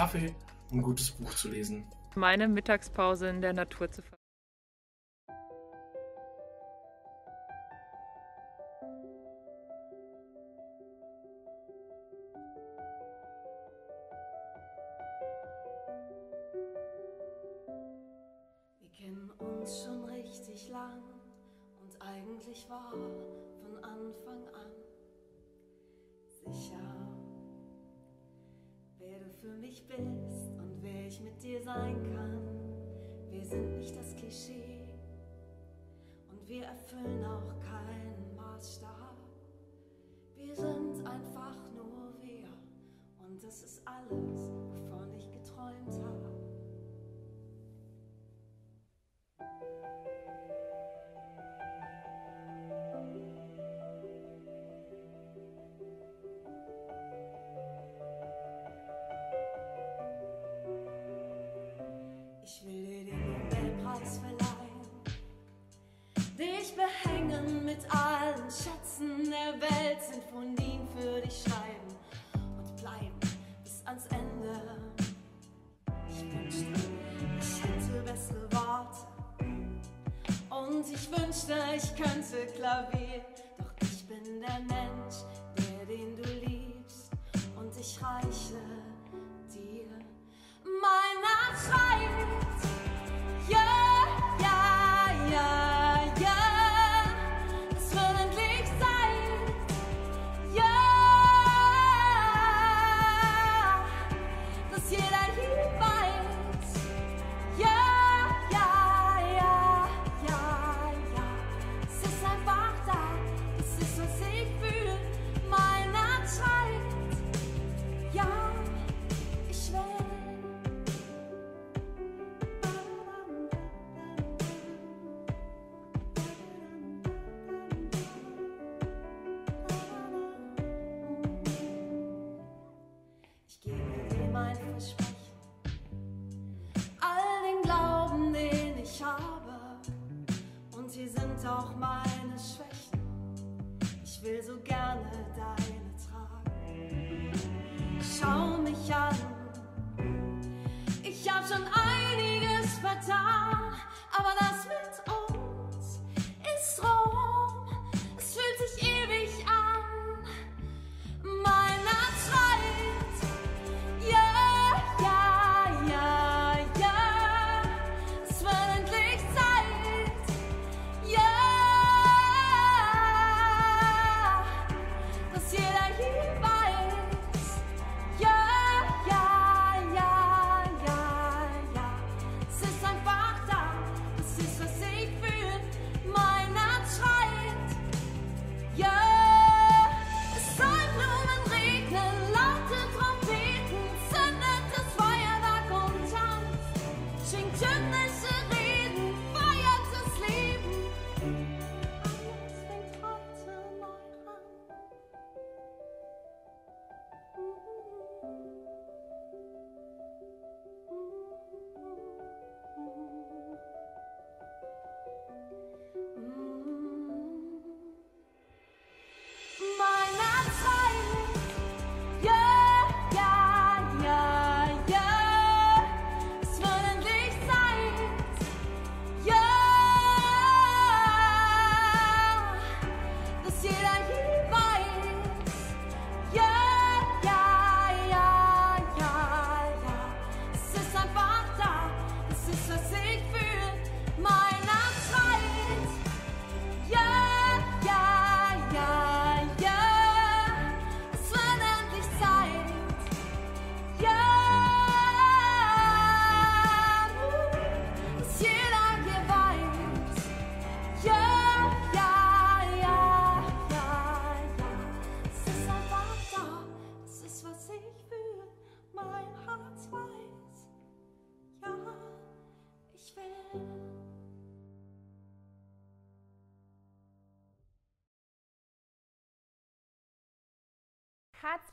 Kaffee und ein gutes Buch zu lesen. Meine Mittagspause in der Natur zu verbringen.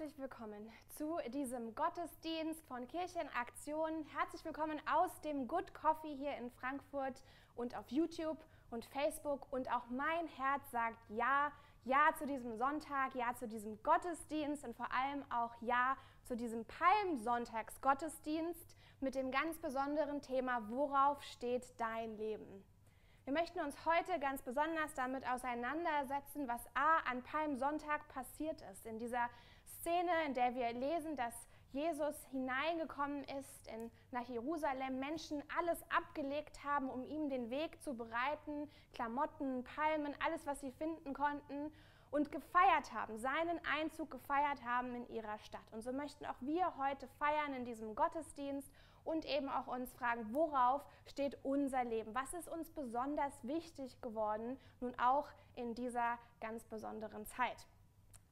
herzlich willkommen zu diesem Gottesdienst von Kirchenaktion. Herzlich willkommen aus dem Good Coffee hier in Frankfurt und auf YouTube und Facebook. Und auch mein Herz sagt Ja, Ja zu diesem Sonntag, Ja zu diesem Gottesdienst und vor allem auch Ja zu diesem Palmsonntagsgottesdienst mit dem ganz besonderen Thema Worauf steht dein Leben? Wir möchten uns heute ganz besonders damit auseinandersetzen, was A an Palmsonntag passiert ist, in dieser Szene, in der wir lesen, dass Jesus hineingekommen ist in, nach Jerusalem, Menschen alles abgelegt haben, um ihm den Weg zu bereiten, Klamotten, Palmen, alles, was sie finden konnten und gefeiert haben, seinen Einzug gefeiert haben in ihrer Stadt. Und so möchten auch wir heute feiern in diesem Gottesdienst und eben auch uns fragen, worauf steht unser Leben? Was ist uns besonders wichtig geworden, nun auch in dieser ganz besonderen Zeit?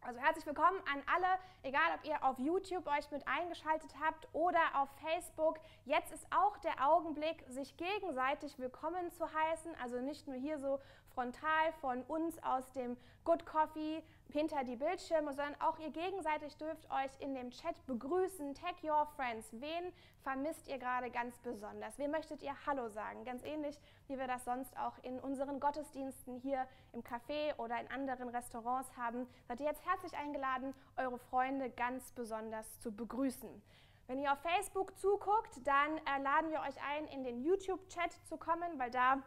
Also herzlich willkommen an alle, egal ob ihr auf YouTube euch mit eingeschaltet habt oder auf Facebook. Jetzt ist auch der Augenblick, sich gegenseitig willkommen zu heißen. Also nicht nur hier so frontal von uns aus dem Good Coffee hinter die Bildschirme, sondern auch ihr gegenseitig dürft euch in dem Chat begrüßen. Tag your friends. Wen vermisst ihr gerade ganz besonders? Wem möchtet ihr Hallo sagen? Ganz ähnlich, wie wir das sonst auch in unseren Gottesdiensten hier im Café oder in anderen Restaurants haben. Seid ihr jetzt herzlich eingeladen, eure Freunde ganz besonders zu begrüßen. Wenn ihr auf Facebook zuguckt, dann äh, laden wir euch ein, in den YouTube-Chat zu kommen, weil da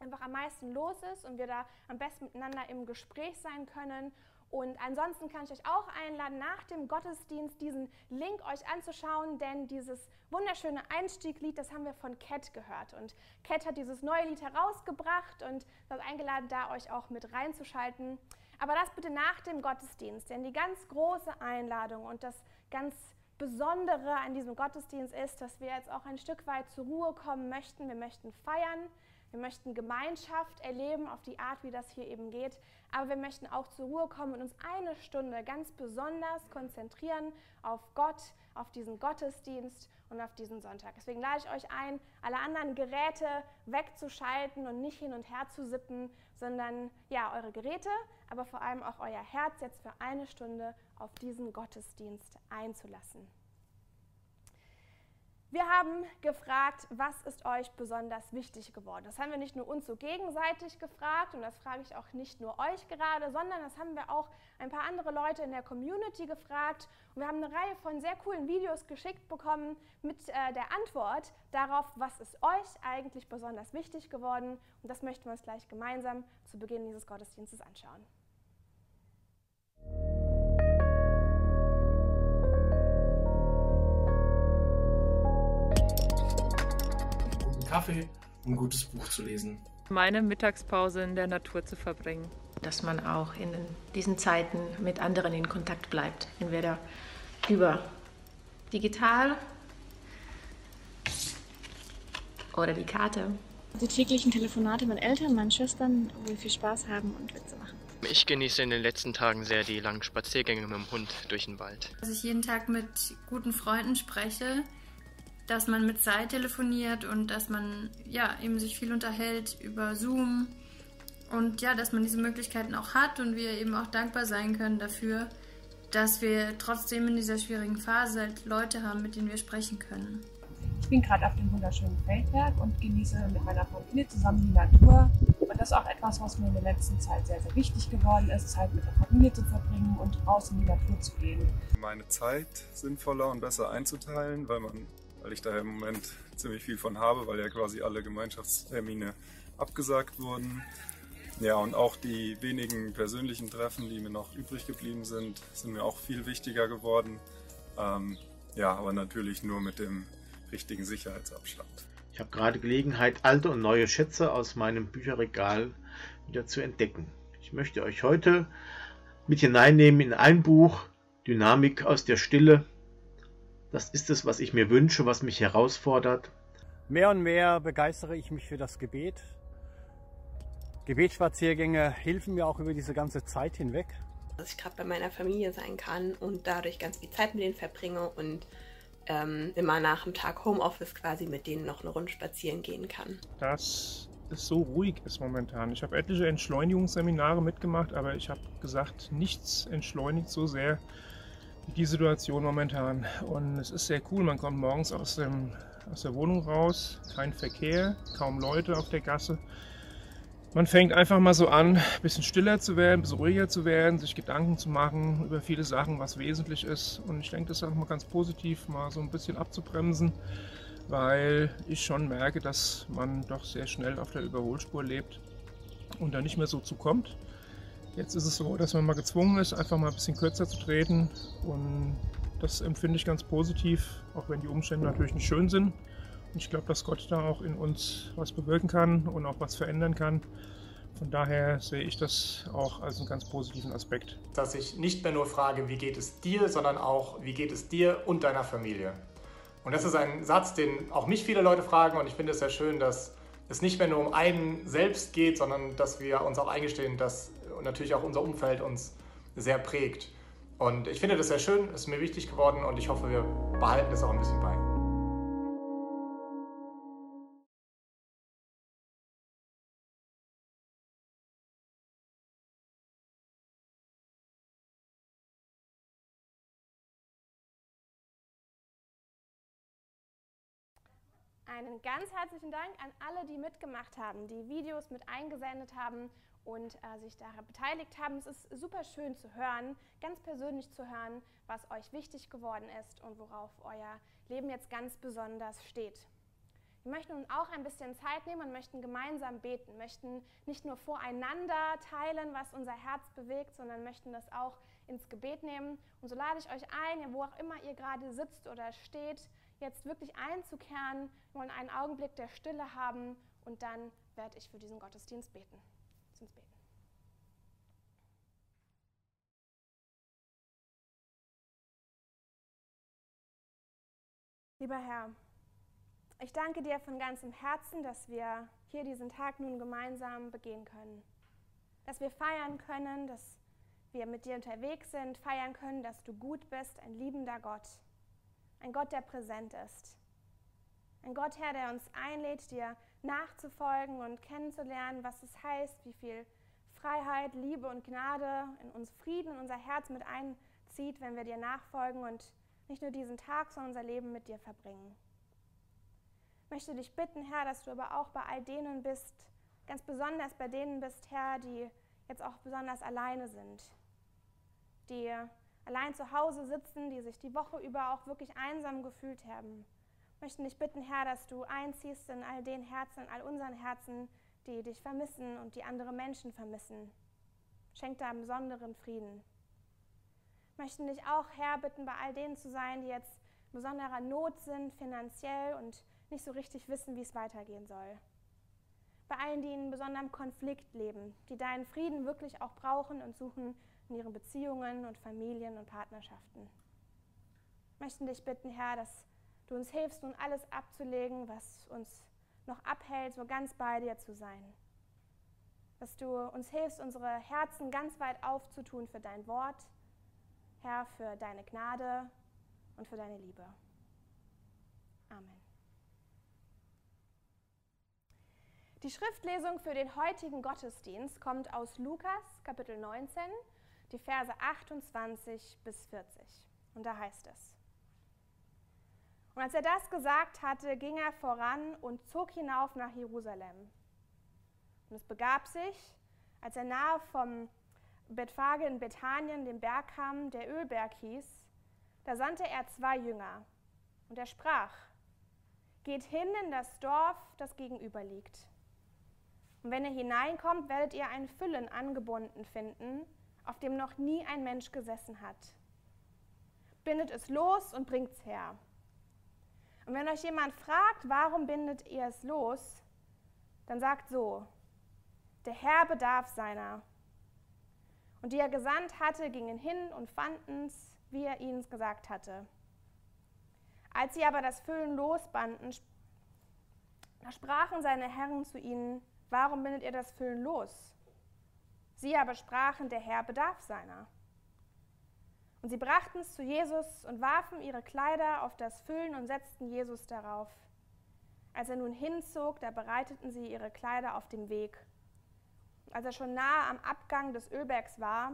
einfach am meisten los ist und wir da am besten miteinander im Gespräch sein können. Und ansonsten kann ich euch auch einladen, nach dem Gottesdienst diesen Link euch anzuschauen, denn dieses wunderschöne Einstieglied, das haben wir von Cat gehört. Und Cat hat dieses neue Lied herausgebracht und seid eingeladen, da euch auch mit reinzuschalten. Aber das bitte nach dem Gottesdienst, denn die ganz große Einladung und das ganz Besondere an diesem Gottesdienst ist, dass wir jetzt auch ein Stück weit zur Ruhe kommen möchten. Wir möchten feiern, wir möchten Gemeinschaft erleben auf die Art, wie das hier eben geht. Aber wir möchten auch zur Ruhe kommen und uns eine Stunde ganz besonders konzentrieren auf Gott, auf diesen Gottesdienst und auf diesen Sonntag. Deswegen lade ich euch ein, alle anderen Geräte wegzuschalten und nicht hin und her zu sippen, sondern ja, eure Geräte, aber vor allem auch euer Herz jetzt für eine Stunde auf diesen Gottesdienst einzulassen. Wir haben gefragt, was ist euch besonders wichtig geworden? Das haben wir nicht nur uns so gegenseitig gefragt und das frage ich auch nicht nur euch gerade, sondern das haben wir auch ein paar andere Leute in der Community gefragt und wir haben eine Reihe von sehr coolen Videos geschickt bekommen mit äh, der Antwort darauf, was ist euch eigentlich besonders wichtig geworden und das möchten wir uns gleich gemeinsam zu Beginn dieses Gottesdienstes anschauen. Kaffee und ein gutes Buch zu lesen. Meine Mittagspause in der Natur zu verbringen. Dass man auch in diesen Zeiten mit anderen in Kontakt bleibt. Entweder über digital oder die Karte. Die täglichen Telefonate mit Eltern, meinen Schwestern, wo wir viel Spaß haben und Witze machen. Ich genieße in den letzten Tagen sehr die langen Spaziergänge mit dem Hund durch den Wald. Dass ich jeden Tag mit guten Freunden spreche, dass man mit Zeit telefoniert und dass man ja eben sich viel unterhält über Zoom und ja, dass man diese Möglichkeiten auch hat und wir eben auch dankbar sein können dafür, dass wir trotzdem in dieser schwierigen Phase halt Leute haben, mit denen wir sprechen können. Ich bin gerade auf dem wunderschönen Feldberg und genieße mit meiner Familie zusammen die Natur. Und das ist auch etwas, was mir in der letzten Zeit sehr, sehr wichtig geworden ist, Zeit mit der Familie zu verbringen und raus in die Natur zu gehen. Meine Zeit sinnvoller und besser einzuteilen, weil man weil ich da im Moment ziemlich viel von habe, weil ja quasi alle Gemeinschaftstermine abgesagt wurden. Ja, und auch die wenigen persönlichen Treffen, die mir noch übrig geblieben sind, sind mir auch viel wichtiger geworden. Ähm, ja, aber natürlich nur mit dem richtigen Sicherheitsabstand. Ich habe gerade Gelegenheit, alte und neue Schätze aus meinem Bücherregal wieder zu entdecken. Ich möchte euch heute mit hineinnehmen in ein Buch, Dynamik aus der Stille das ist es, was ich mir wünsche, was mich herausfordert. Mehr und mehr begeistere ich mich für das Gebet. Gebetsspaziergänge helfen mir auch über diese ganze Zeit hinweg. Dass ich gerade bei meiner Familie sein kann und dadurch ganz viel Zeit mit denen verbringe und ähm, immer nach dem Tag Homeoffice quasi mit denen noch eine Runde spazieren gehen kann. Dass es so ruhig ist momentan. Ich habe etliche Entschleunigungsseminare mitgemacht, aber ich habe gesagt, nichts entschleunigt so sehr die Situation momentan. Und es ist sehr cool, man kommt morgens aus, dem, aus der Wohnung raus, kein Verkehr, kaum Leute auf der Gasse. man fängt einfach mal so an, ein bisschen stiller zu werden, ein bisschen ruhiger zu werden, sich Gedanken zu machen über viele Sachen, was wesentlich ist. Und ich denke, das ist auch mal ganz positiv, mal so ein bisschen abzubremsen, weil ich schon merke, dass man doch sehr schnell auf der Überholspur lebt und da nicht mehr so zukommt. Jetzt ist es so, dass man mal gezwungen ist, einfach mal ein bisschen kürzer zu treten und das empfinde ich ganz positiv, auch wenn die Umstände natürlich nicht schön sind. Und ich glaube, dass Gott da auch in uns was bewirken kann und auch was verändern kann. Von daher sehe ich das auch als einen ganz positiven Aspekt. Dass ich nicht mehr nur frage, wie geht es dir, sondern auch, wie geht es dir und deiner Familie. Und das ist ein Satz, den auch mich viele Leute fragen und ich finde es sehr schön, dass es nicht mehr nur um einen selbst geht, sondern dass wir uns auch eingestehen, dass natürlich auch unser Umfeld uns sehr prägt. Und ich finde das sehr schön, ist mir wichtig geworden und ich hoffe, wir behalten das auch ein bisschen bei. Einen ganz herzlichen Dank an alle, die mitgemacht haben, die Videos mit eingesendet haben und äh, sich daran beteiligt haben. Es ist super schön zu hören, ganz persönlich zu hören, was euch wichtig geworden ist und worauf euer Leben jetzt ganz besonders steht. Wir möchten nun auch ein bisschen Zeit nehmen und möchten gemeinsam beten, möchten nicht nur voreinander teilen, was unser Herz bewegt, sondern möchten das auch ins Gebet nehmen. Und so lade ich euch ein, wo auch immer ihr gerade sitzt oder steht, jetzt wirklich einzukehren. Wir wollen einen Augenblick der Stille haben und dann werde ich für diesen Gottesdienst beten. Lass beten. Lieber Herr, ich danke dir von ganzem Herzen, dass wir hier diesen Tag nun gemeinsam begehen können. Dass wir feiern können, dass wir mit dir unterwegs sind, feiern können, dass du gut bist, ein liebender Gott ein Gott, der präsent ist. Ein Gott, Herr, der uns einlädt, dir nachzufolgen und kennenzulernen, was es heißt, wie viel Freiheit, Liebe und Gnade in uns Frieden in unser Herz mit einzieht, wenn wir dir nachfolgen und nicht nur diesen Tag, sondern unser Leben mit dir verbringen. Ich möchte dich bitten, Herr, dass du aber auch bei all denen bist, ganz besonders bei denen bist, Herr, die jetzt auch besonders alleine sind, die allein zu Hause sitzen, die sich die Woche über auch wirklich einsam gefühlt haben. Ich möchte dich bitten, Herr, dass du einziehst in all den Herzen, in all unseren Herzen, die dich vermissen und die andere Menschen vermissen. Schenk da besonderen Frieden. Ich möchte dich auch, Herr, bitten, bei all denen zu sein, die jetzt in besonderer Not sind, finanziell und nicht so richtig wissen, wie es weitergehen soll. Bei allen, die in besonderem Konflikt leben, die deinen Frieden wirklich auch brauchen und suchen, in ihren Beziehungen und Familien und Partnerschaften. Wir möchten dich bitten, Herr, dass du uns hilfst, nun alles abzulegen, was uns noch abhält, so ganz bei dir zu sein. Dass du uns hilfst, unsere Herzen ganz weit aufzutun für dein Wort, Herr, für deine Gnade und für deine Liebe. Amen. Die Schriftlesung für den heutigen Gottesdienst kommt aus Lukas Kapitel 19, die Verse 28 bis 40. Und da heißt es. Und als er das gesagt hatte, ging er voran und zog hinauf nach Jerusalem. Und es begab sich, als er nahe vom Bethphage in Bethanien, dem Berg kam, der Ölberg hieß, da sandte er zwei Jünger. Und er sprach, geht hin in das Dorf, das gegenüber liegt. Und wenn ihr hineinkommt, werdet ihr ein Füllen angebunden finden, auf dem noch nie ein Mensch gesessen hat. Bindet es los und bringt es her. Und wenn euch jemand fragt, warum bindet ihr es los, dann sagt so, der Herr bedarf seiner. Und die er gesandt hatte, gingen hin und fanden es, wie er ihnen gesagt hatte. Als sie aber das Füllen losbanden, da sprachen seine Herren zu ihnen, warum bindet ihr das Füllen los? Sie aber sprachen, der Herr bedarf seiner. Und sie brachten es zu Jesus und warfen ihre Kleider auf das Füllen und setzten Jesus darauf. Als er nun hinzog, da bereiteten sie ihre Kleider auf dem Weg. Als er schon nahe am Abgang des Ölbergs war,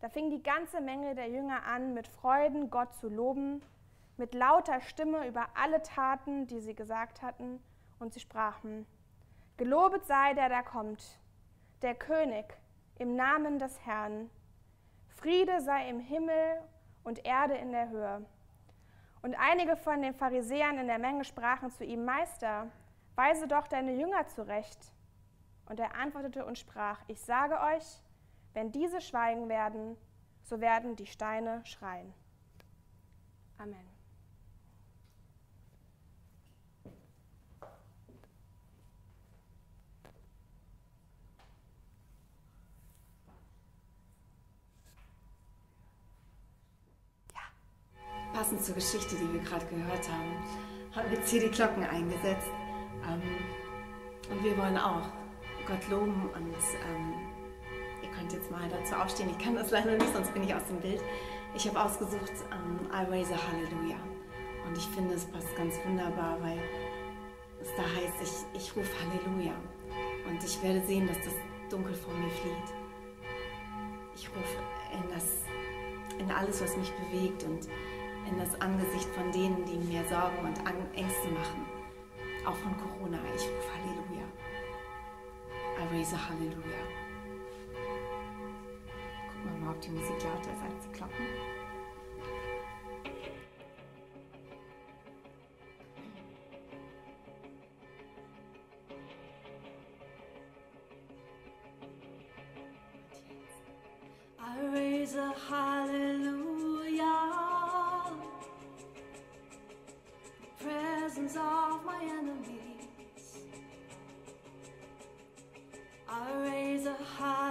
da fing die ganze Menge der Jünger an, mit Freuden Gott zu loben, mit lauter Stimme über alle Taten, die sie gesagt hatten, und sie sprachen, Gelobet sei der, der kommt, der König, im Namen des Herrn. Friede sei im Himmel und Erde in der Höhe. Und einige von den Pharisäern in der Menge sprachen zu ihm, Meister, weise doch deine Jünger zurecht. Und er antwortete und sprach, ich sage euch, wenn diese schweigen werden, so werden die Steine schreien. Amen. Passend zur Geschichte, die wir gerade gehört haben, haben wir jetzt hier die Glocken eingesetzt. Ähm, und wir wollen auch Gott loben und ähm, ihr könnt jetzt mal dazu aufstehen. Ich kann das leider nicht, sonst bin ich aus dem Bild. Ich habe ausgesucht ähm, I Raise a Hallelujah. Und ich finde, es passt ganz wunderbar, weil es da heißt, ich, ich rufe Halleluja. Und ich werde sehen, dass das Dunkel vor mir flieht. Ich rufe in, das, in alles, was mich bewegt und in das Angesicht von denen, die mir Sorgen und Ängste machen. Auch von Corona. Ich rufe Halleluja. I raise a Halleluja. Gucken wir mal, ob die Musik lauter ist als die Glocken. I raise a hallelujah. I raise a hallelujah.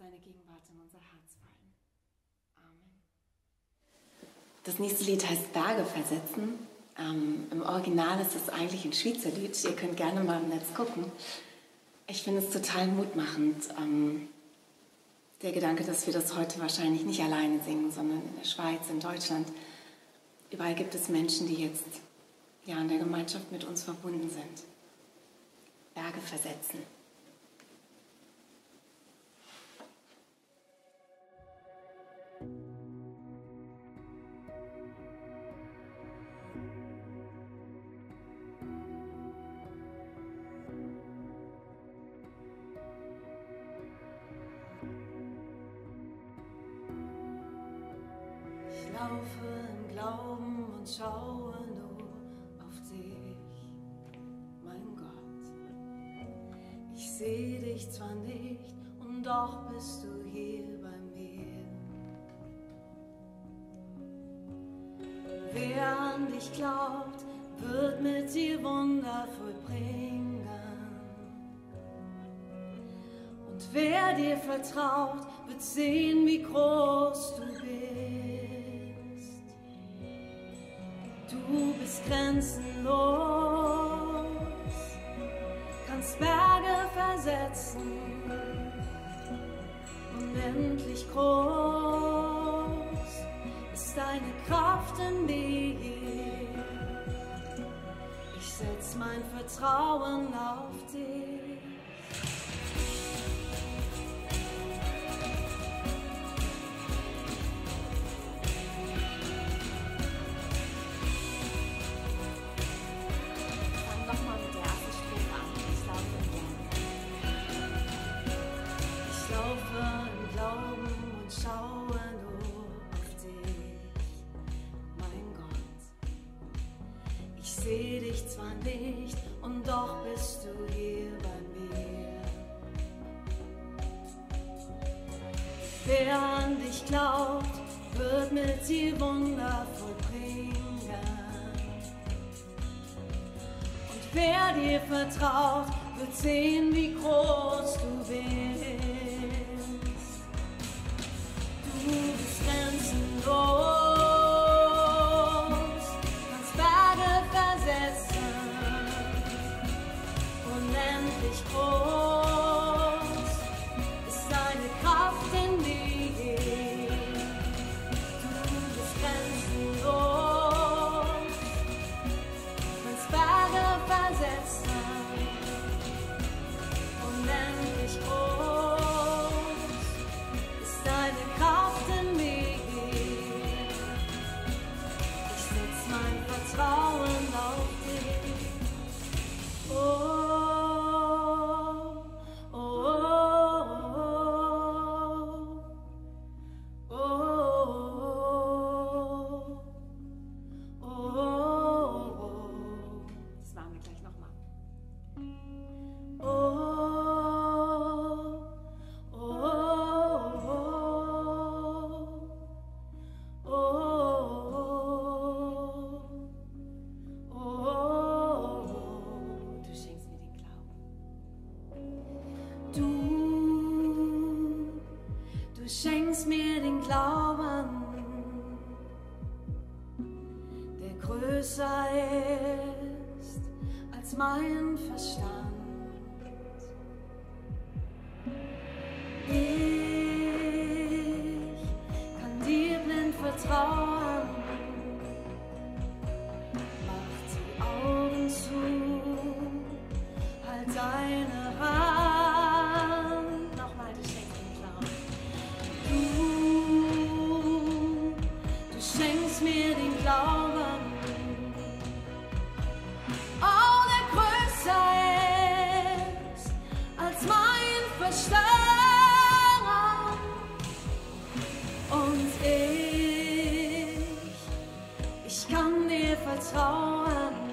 Deine Gegenwart in unser Herz fallen. Amen. Das nächste Lied heißt Berge versetzen. Ähm, Im Original ist es eigentlich ein Schweizerlied. Ihr könnt gerne mal im Netz gucken. Ich finde es total mutmachend. Ähm, der Gedanke, dass wir das heute wahrscheinlich nicht alleine singen, sondern in der Schweiz, in Deutschland. Überall gibt es Menschen, die jetzt ja in der Gemeinschaft mit uns verbunden sind. Berge versetzen. Laufe im Glauben und schaue nur auf dich, mein Gott. Ich sehe dich zwar nicht, und doch bist du hier bei mir. Wer an dich glaubt, wird mit dir Wunder vollbringen. Und wer dir vertraut, wird sehen, wie groß du bist. Grenzenlos, kannst Berge versetzen, unendlich groß ist deine Kraft in mir. Ich setz mein Vertrauen auf ich kann dir vertrauen.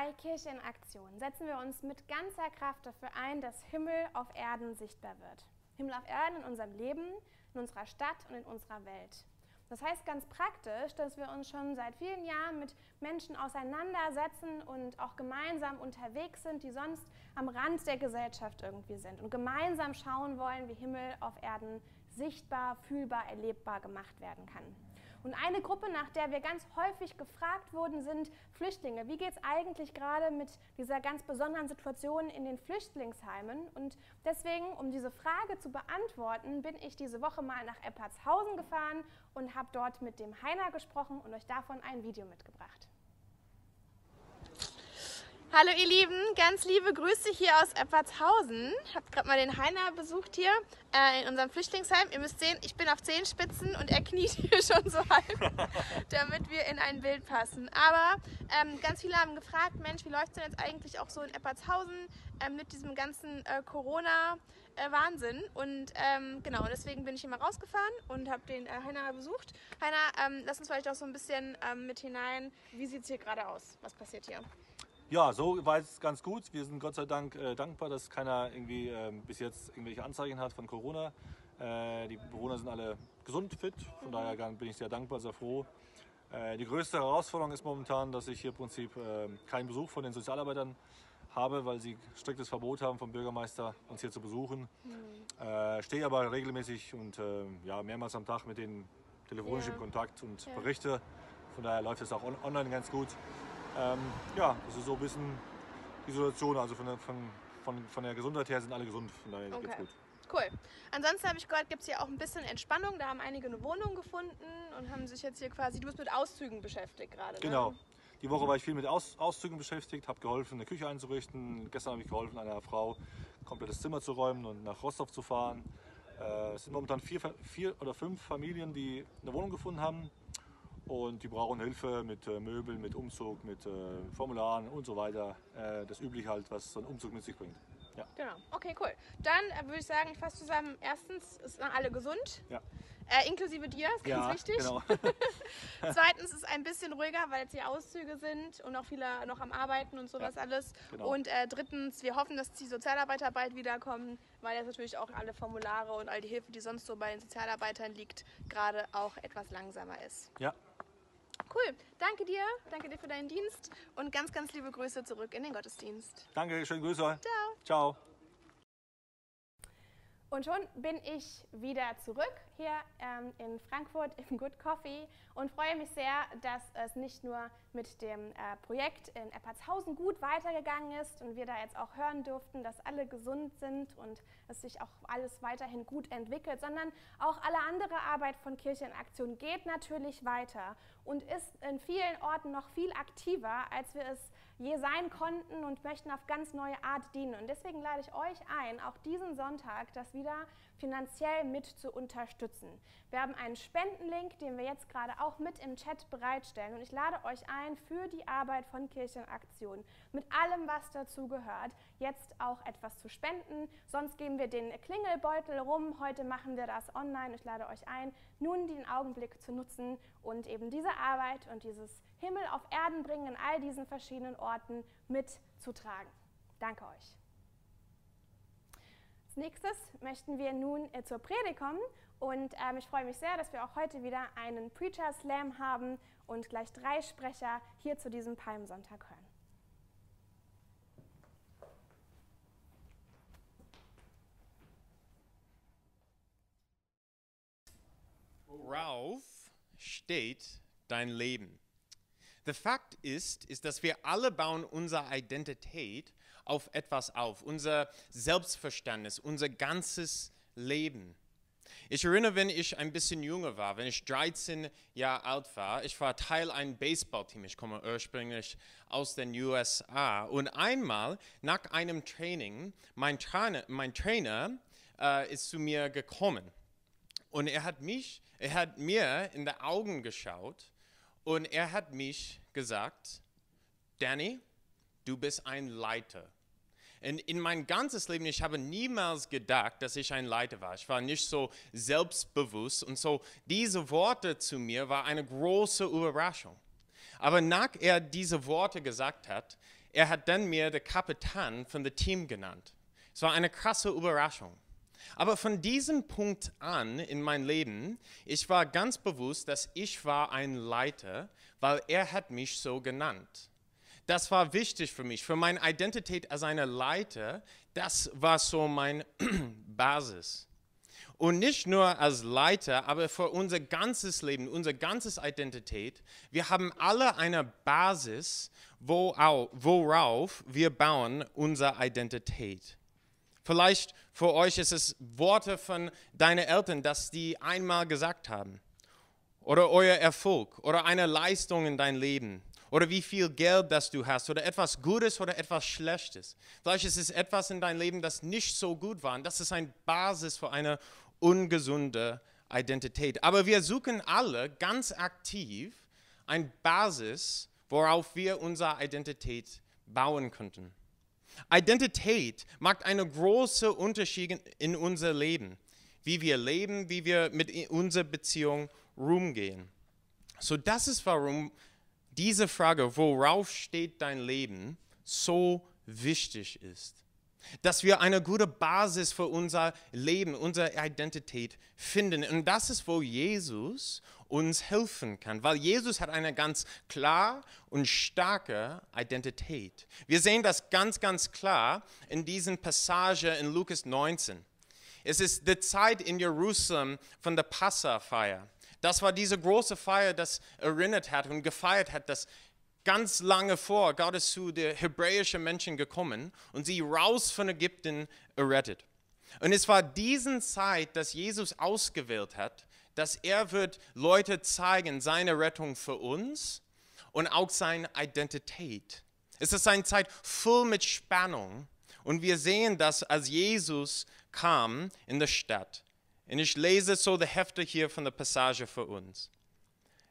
Bei Kirche in Aktion setzen wir uns mit ganzer Kraft dafür ein, dass Himmel auf Erden sichtbar wird. Himmel auf Erden in unserem Leben, in unserer Stadt und in unserer Welt. Das heißt ganz praktisch, dass wir uns schon seit vielen Jahren mit Menschen auseinandersetzen und auch gemeinsam unterwegs sind, die sonst am Rand der Gesellschaft irgendwie sind und gemeinsam schauen wollen, wie Himmel auf Erden sichtbar, fühlbar, erlebbar gemacht werden kann. Und eine Gruppe, nach der wir ganz häufig gefragt wurden, sind Flüchtlinge. Wie geht es eigentlich gerade mit dieser ganz besonderen Situation in den Flüchtlingsheimen? Und deswegen, um diese Frage zu beantworten, bin ich diese Woche mal nach Eppertshausen gefahren und habe dort mit dem Heiner gesprochen und euch davon ein Video mitgebracht. Hallo ihr Lieben, ganz liebe Grüße hier aus Eppertshausen. Ich habe gerade mal den Heiner besucht hier äh, in unserem Flüchtlingsheim. Ihr müsst sehen, ich bin auf Zehenspitzen und er kniet hier schon so halb, damit wir in ein Bild passen. Aber ähm, ganz viele haben gefragt, Mensch, wie läuft es denn jetzt eigentlich auch so in Eppertshausen ähm, mit diesem ganzen äh, Corona-Wahnsinn? und ähm, genau, deswegen bin ich hier mal rausgefahren und habe den äh, Heiner besucht. Heiner, ähm, lass uns vielleicht auch so ein bisschen ähm, mit hinein. Wie sieht es hier gerade aus? Was passiert hier? Ja, so war es ganz gut. Wir sind Gott sei Dank äh, dankbar, dass keiner irgendwie äh, bis jetzt irgendwelche Anzeichen hat von Corona. Äh, die Bewohner sind alle gesund, fit. Von mhm. daher bin ich sehr dankbar, sehr froh. Äh, die größte Herausforderung ist momentan, dass ich hier im Prinzip ähm, keinen Besuch von den Sozialarbeitern habe, weil sie striktes Verbot haben vom Bürgermeister, uns hier zu besuchen. Mhm. Äh, stehe aber regelmäßig und ähm, ja, mehrmals am Tag mit denen telefonisch ja. Kontakt und ja. berichte. Von daher läuft es auch on online ganz gut. Ähm, ja, das ist so ein bisschen die Situation. Also von der, von, von, von der Gesundheit her sind alle gesund, von daher okay. geht's gut. Cool. Ansonsten habe ich gehört, gibt es hier auch ein bisschen Entspannung. Da haben einige eine Wohnung gefunden und haben sich jetzt hier quasi, du bist mit Auszügen beschäftigt gerade. Ne? Genau. Die Woche war ich viel mit Aus, Auszügen beschäftigt, habe geholfen, eine Küche einzurichten. Gestern habe ich geholfen, einer Frau komplettes Zimmer zu räumen und nach Rostov zu fahren. Äh, es sind momentan vier, vier oder fünf Familien, die eine Wohnung gefunden haben. Und die brauchen Hilfe mit äh, Möbeln, mit Umzug, mit äh, Formularen und so weiter. Äh, das übliche halt, was so ein Umzug mit sich bringt. Ja. Genau. Okay, cool. Dann äh, würde ich sagen, ich fasse zusammen. Erstens sind alle gesund. Ja. Äh, inklusive dir, ist ganz ja, wichtig. Genau. Zweitens ist ein bisschen ruhiger, weil jetzt hier Auszüge sind und auch viele noch am Arbeiten und sowas Ja, alles. genau. Und äh, drittens, wir hoffen, dass die Sozialarbeiter bald wiederkommen, weil jetzt natürlich auch alle Formulare und all die Hilfe, die sonst so bei den Sozialarbeitern liegt, gerade auch etwas langsamer ist. Ja. Cool. Danke dir. Danke dir für deinen Dienst und ganz, ganz liebe Grüße zurück in den Gottesdienst. Danke, schöne Grüße. Ciao. Ciao. Und schon bin ich wieder zurück hier ähm, in Frankfurt im Good Coffee und freue mich sehr, dass es nicht nur mit dem äh, Projekt in Eppertshausen gut weitergegangen ist und wir da jetzt auch hören durften, dass alle gesund sind und es sich auch alles weiterhin gut entwickelt, sondern auch alle andere Arbeit von Kirche in Aktion geht natürlich weiter und ist in vielen Orten noch viel aktiver, als wir es je sein konnten und möchten auf ganz neue Art dienen. Und deswegen lade ich euch ein, auch diesen Sonntag das wieder finanziell mit zu unterstützen. Wir haben einen Spendenlink, den wir jetzt gerade auch mit im Chat bereitstellen. Und ich lade euch ein, für die Arbeit von Kirchenaktion, mit allem, was dazu gehört, jetzt auch etwas zu spenden. Sonst geben wir den Klingelbeutel rum. Heute machen wir das online. Ich lade euch ein, nun den Augenblick zu nutzen und eben diese Arbeit und dieses Himmel auf Erden bringen in all diesen verschiedenen Orten mitzutragen. Danke euch. Nächstes möchten wir nun äh, zur Predigt kommen und ähm, ich freue mich sehr, dass wir auch heute wieder einen Preacher Slam haben und gleich drei Sprecher hier zu diesem Palmsonntag hören. Worauf steht dein Leben? Der Fakt ist, ist, dass wir alle bauen unsere Identität auf etwas auf, unser Selbstverständnis, unser ganzes Leben. Ich erinnere, wenn ich ein bisschen jünger war, wenn ich 13 Jahre alt war, ich war Teil eines Baseballteams. Ich komme ursprünglich aus den USA. Und einmal nach einem Training, mein Trainer, mein Trainer äh, ist zu mir gekommen. Und er hat mich, er hat mir in die Augen geschaut und er hat mich gesagt, Danny, du bist ein Leiter. In, in mein ganzes Leben, ich habe niemals gedacht, dass ich ein Leiter war. Ich war nicht so selbstbewusst und so diese Worte zu mir war eine große Überraschung. Aber nach er diese Worte gesagt hat, er hat dann mir der Kapitän von dem Team genannt. Es war eine krasse Überraschung. Aber von diesem Punkt an in mein Leben, ich war ganz bewusst, dass ich war ein Leiter, weil er hat mich so genannt. Das war wichtig für mich, für meine Identität als eine Leiter, das war so mein Basis. Und nicht nur als Leiter, aber für unser ganzes Leben, unsere ganze Identität. Wir haben alle eine Basis, worauf wir bauen unsere Identität. Vielleicht für euch ist es Worte von deinen Eltern, dass die einmal gesagt haben. Oder euer Erfolg oder eine Leistung in dein Leben. Oder wie viel Geld das du hast. Oder etwas Gutes oder etwas Schlechtes. Vielleicht ist es etwas in deinem Leben, das nicht so gut war. Und das ist eine Basis für eine ungesunde Identität. Aber wir suchen alle ganz aktiv eine Basis, worauf wir unsere Identität bauen könnten. Identität macht einen großen Unterschied in unser Leben, wie wir leben, wie wir mit unserer Beziehung rumgehen. So das ist warum diese Frage, worauf steht dein Leben, so wichtig ist. Dass wir eine gute Basis für unser Leben, unsere Identität finden. Und das ist, wo Jesus uns helfen kann, weil Jesus hat eine ganz klar und starke Identität. Wir sehen das ganz, ganz klar in diesen Passage in Lukas 19. Es ist die Zeit in Jerusalem von der Passafeier. Das war diese große Feier, das erinnert hat und gefeiert hat, dass ganz lange vor Gott ist zu den hebräischen Menschen gekommen und sie raus von Ägypten errettet. Und es war diesen Zeit, dass Jesus ausgewählt hat, dass er wird Leute zeigen, seine Rettung für uns und auch seine Identität. Es ist eine Zeit voll mit Spannung und wir sehen das, als Jesus kam in der Stadt. Und ich lese so die Hefte hier von der Passage für uns.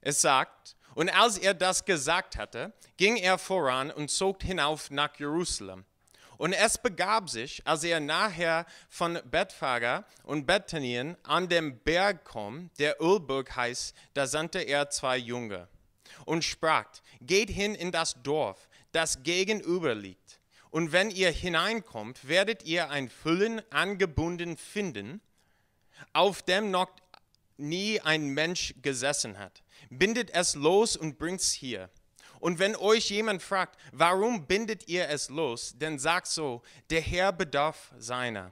Es sagt, und als er das gesagt hatte, ging er voran und zog hinauf nach Jerusalem. Und es begab sich, als er nachher von Bethphage und Bethanien an dem Berg kam, der Ölburg heißt, da sandte er zwei Junge und sprach, geht hin in das Dorf, das gegenüber liegt. Und wenn ihr hineinkommt, werdet ihr ein Füllen angebunden finden, auf dem noch nie ein Mensch gesessen hat. Bindet es los und bringt's hier. Und wenn euch jemand fragt, warum bindet ihr es los, dann sagt so, der Herr bedarf seiner.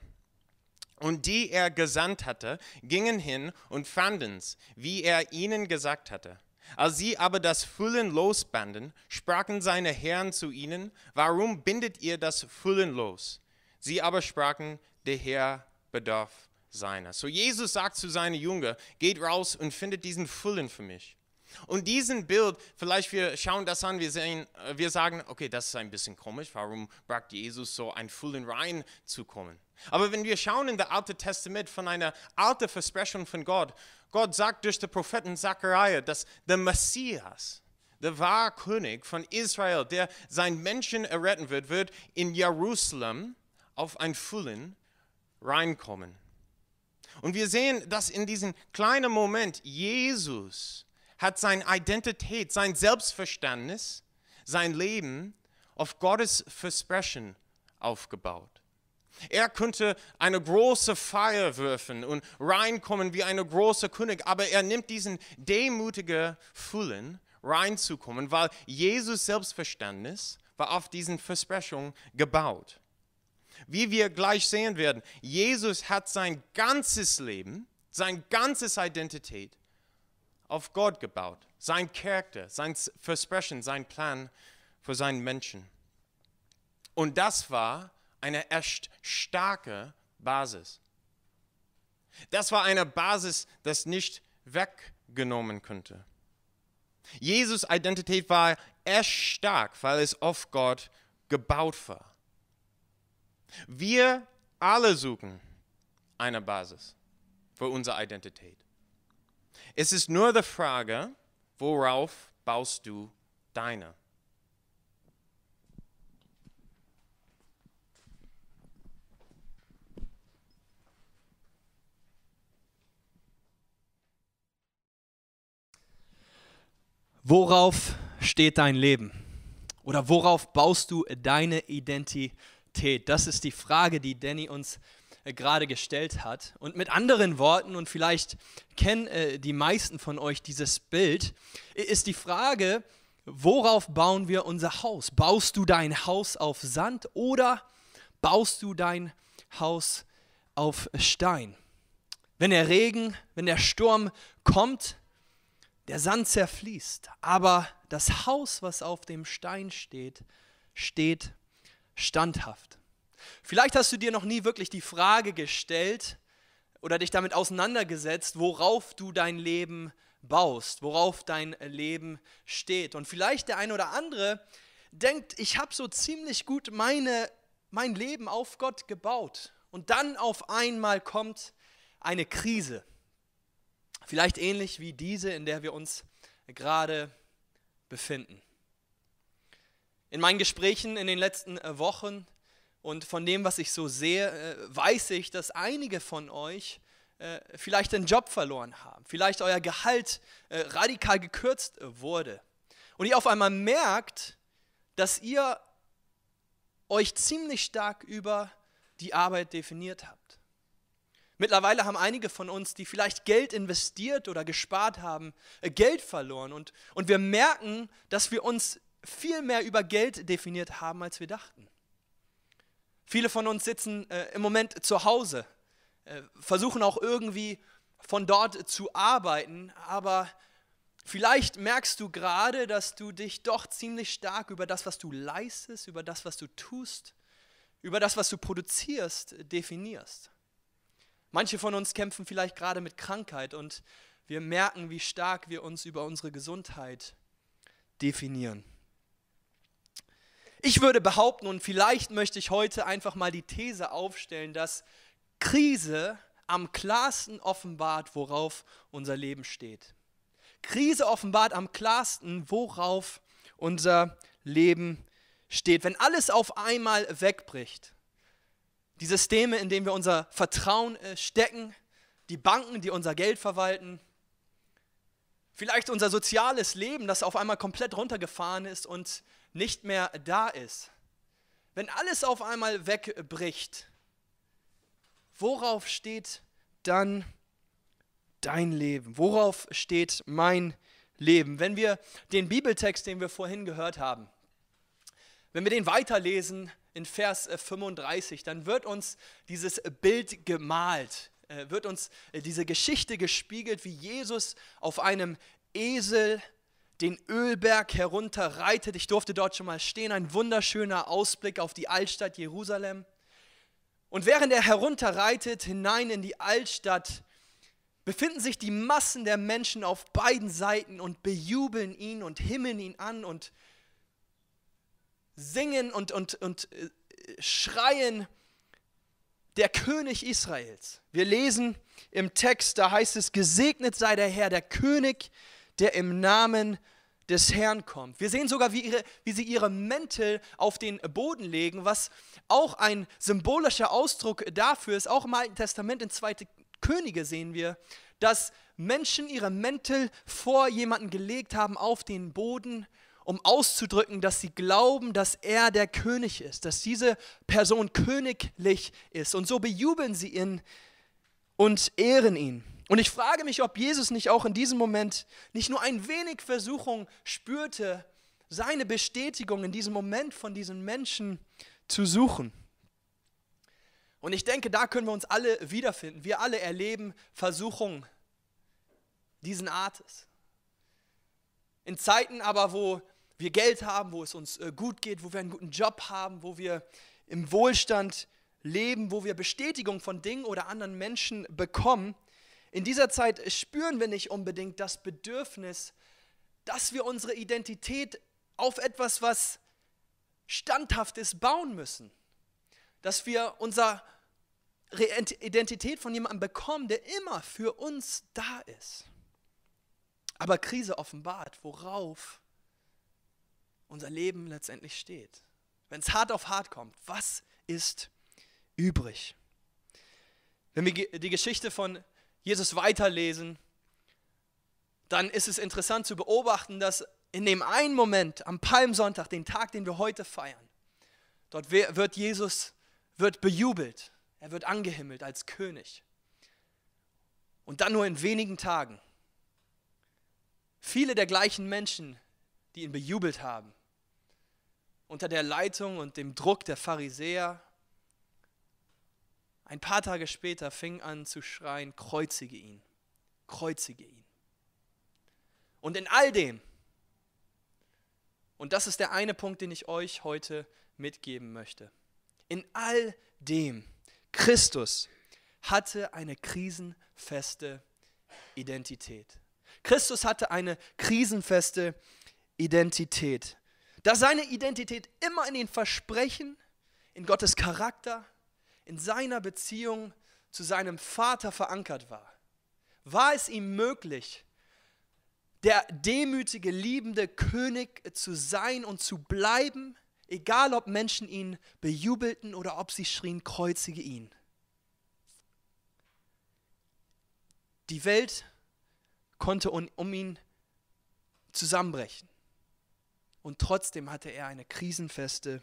Und die er gesandt hatte, gingen hin und fanden's, wie er ihnen gesagt hatte. Als sie aber das Füllen losbanden, sprachen seine Herren zu ihnen, warum bindet ihr das Füllen los? Sie aber sprachen, der Herr bedarf seiner. So Jesus sagt zu seinen Jüngern, geht raus und findet diesen Füllen für mich. Und diesen Bild, vielleicht wir schauen das an, wir, sehen, äh, wir sagen, okay, das ist ein bisschen komisch, warum braucht Jesus so ein Füllen reinzukommen? Aber wenn wir schauen in das Alte Testament von einer alten Versprechung von Gott, Gott sagt durch den Propheten Zachariah, dass der Messias, der wahre König von Israel, der sein Menschen erretten wird, wird in Jerusalem auf ein Füllen reinkommen. Und wir sehen, dass in diesem kleinen Moment Jesus hat seine Identität, sein Selbstverständnis, sein Leben auf Gottes Versprechen aufgebaut. Er könnte eine große Feier würfen und reinkommen wie eine große König, aber er nimmt diesen demütigen Füllen reinzukommen, weil Jesus Selbstverständnis war auf diesen Versprechungen gebaut. Wie wir gleich sehen werden, Jesus hat sein ganzes Leben, sein ganzes Identität auf Gott gebaut. Sein Charakter, sein Versprechen, sein Plan für seinen Menschen. Und das war eine echt starke Basis. Das war eine Basis, das nicht weggenommen könnte. Jesus Identität war echt stark, weil es auf Gott gebaut war. Wir alle suchen eine Basis für unsere Identität. Es ist nur die Frage, worauf baust du deine? Worauf steht dein Leben? Oder worauf baust du deine Identität? Das ist die Frage, die Danny uns äh, gerade gestellt hat. Und mit anderen Worten, und vielleicht kennen äh, die meisten von euch dieses Bild, ist die Frage, worauf bauen wir unser Haus? Baust du dein Haus auf Sand oder baust du dein Haus auf Stein? Wenn der Regen, wenn der Sturm kommt, der Sand zerfließt, aber das Haus, was auf dem Stein steht, steht standhaft. Vielleicht hast du dir noch nie wirklich die Frage gestellt oder dich damit auseinandergesetzt, worauf du dein Leben baust, worauf dein Leben steht. Und vielleicht der eine oder andere denkt, ich habe so ziemlich gut meine, mein Leben auf Gott gebaut. Und dann auf einmal kommt eine Krise. Vielleicht ähnlich wie diese, in der wir uns gerade befinden. In meinen Gesprächen in den letzten äh, Wochen und von dem, was ich so sehe, äh, weiß ich, dass einige von euch äh, vielleicht den Job verloren haben, vielleicht euer Gehalt radikal gekürzt wurde. Und ihr auf einmal merkt, dass ihr euch ziemlich stark über die Arbeit definiert habt. Mittlerweile haben einige von uns, die vielleicht Geld investiert oder gespart haben, Geld verloren. Und, und wir merken, dass wir uns viel mehr über Geld definiert haben, als wir dachten. Viele von uns sitzen äh, im Moment zu Hause, äh, versuchen auch irgendwie von dort zu arbeiten, aber vielleicht merkst du gerade, dass du dich doch ziemlich stark über das, was du leistest, über das, was du tust, über das, was du produzierst, definierst. Manche von uns kämpfen vielleicht gerade mit Krankheit und wir merken, wie stark wir uns über unsere Gesundheit definieren. Ich würde behaupten, und vielleicht möchte ich heute einfach mal die These aufstellen, dass Krise am klarsten offenbart, worauf unser Leben steht. Krise offenbart am klarsten, worauf unser Leben steht. Wenn alles auf einmal wegbricht, die Systeme, in denen wir unser Vertrauen äh, stecken, die Banken, die unser Geld verwalten, vielleicht unser soziales Leben, das auf einmal komplett runtergefahren ist und nicht mehr da ist. Wenn alles auf einmal wegbricht, worauf steht dann dein Leben? Worauf steht mein Leben? Wenn wir den Bibeltext, den wir vorhin gehört haben, wenn wir den weiterlesen, in Vers 35, äh, dann wird uns dieses Bild gemalt, äh, wird uns äh, diese Geschichte gespiegelt, wie Jesus auf einem Esel den Ölberg herunterreitet. Ich durfte dort schon mal stehen, ein wunderschöner Ausblick auf die Altstadt Jerusalem. Und während er herunterreitet hinein in die Altstadt, befinden sich die Massen der Menschen auf beiden Seiten und bejubeln ihn und himmeln ihn an und singen und, und, und äh, schreien, der König Israels. Wir lesen im Text, da heißt es, gesegnet sei der Herr, der König, der im Namen des Herrn kommt. Wir sehen sogar, wie, ihre, wie sie ihre Mäntel auf den Boden legen, was auch ein symbolischer Ausdruck dafür ist. Auch im Alten Testament in 2. Könige sehen wir, dass Menschen ihre Mäntel vor jemanden gelegt haben auf den Boden um auszudrücken, dass sie glauben, dass er der König ist, dass diese Person königlich ist. Und so bejubeln sie ihn und ehren ihn. Und ich frage mich, ob Jesus nicht auch in diesem Moment nicht nur ein wenig Versuchung spürte, seine Bestätigung in diesem Moment von diesen Menschen zu suchen. Und ich denke, da können wir uns alle wiederfinden. Wir alle erleben Versuchung diesen Artes. In Zeiten aber, wo wir Geld haben, wo es uns äh, gut geht, wo wir einen guten Job haben, wo wir im Wohlstand leben, wo wir Bestätigung von Dingen oder anderen Menschen bekommen, in dieser Zeit spüren wir nicht unbedingt das Bedürfnis, dass wir unsere Identität auf etwas, was standhaft ist, bauen müssen. Dass wir unsere Identität von jemandem bekommen, der immer für uns da ist. Aber Krise offenbart, worauf unser Leben letztendlich steht. Wenn es hart auf hart kommt, was ist übrig? Wenn wir die Geschichte von Jesus weiterlesen, dann ist es interessant zu beobachten, dass in dem einen Moment am Palmsonntag, den Tag, den wir heute feiern, dort wird Jesus wird bejubelt, er wird angehimmelt als König. Und dann nur in wenigen Tagen. Viele der gleichen Menschen, die ihn bejubelt haben, unter der Leitung und dem Druck der Pharisäer, ein paar Tage später fing an zu schreien, kreuzige ihn, kreuzige ihn. Und in all dem, und das ist der eine Punkt, den ich euch heute mitgeben möchte, in all dem, Christus hatte eine krisenfeste Identität. Christus hatte eine krisenfeste Identität. Da seine Identität immer in den Versprechen, in Gottes Charakter, in seiner Beziehung zu seinem Vater verankert war, war es ihm möglich, der demütige, liebende König zu sein und zu bleiben, egal ob Menschen ihn bejubelten oder ob sie schrien, kreuzige ihn. Die Welt konnte um ihn zusammenbrechen. Und trotzdem hatte er eine krisenfeste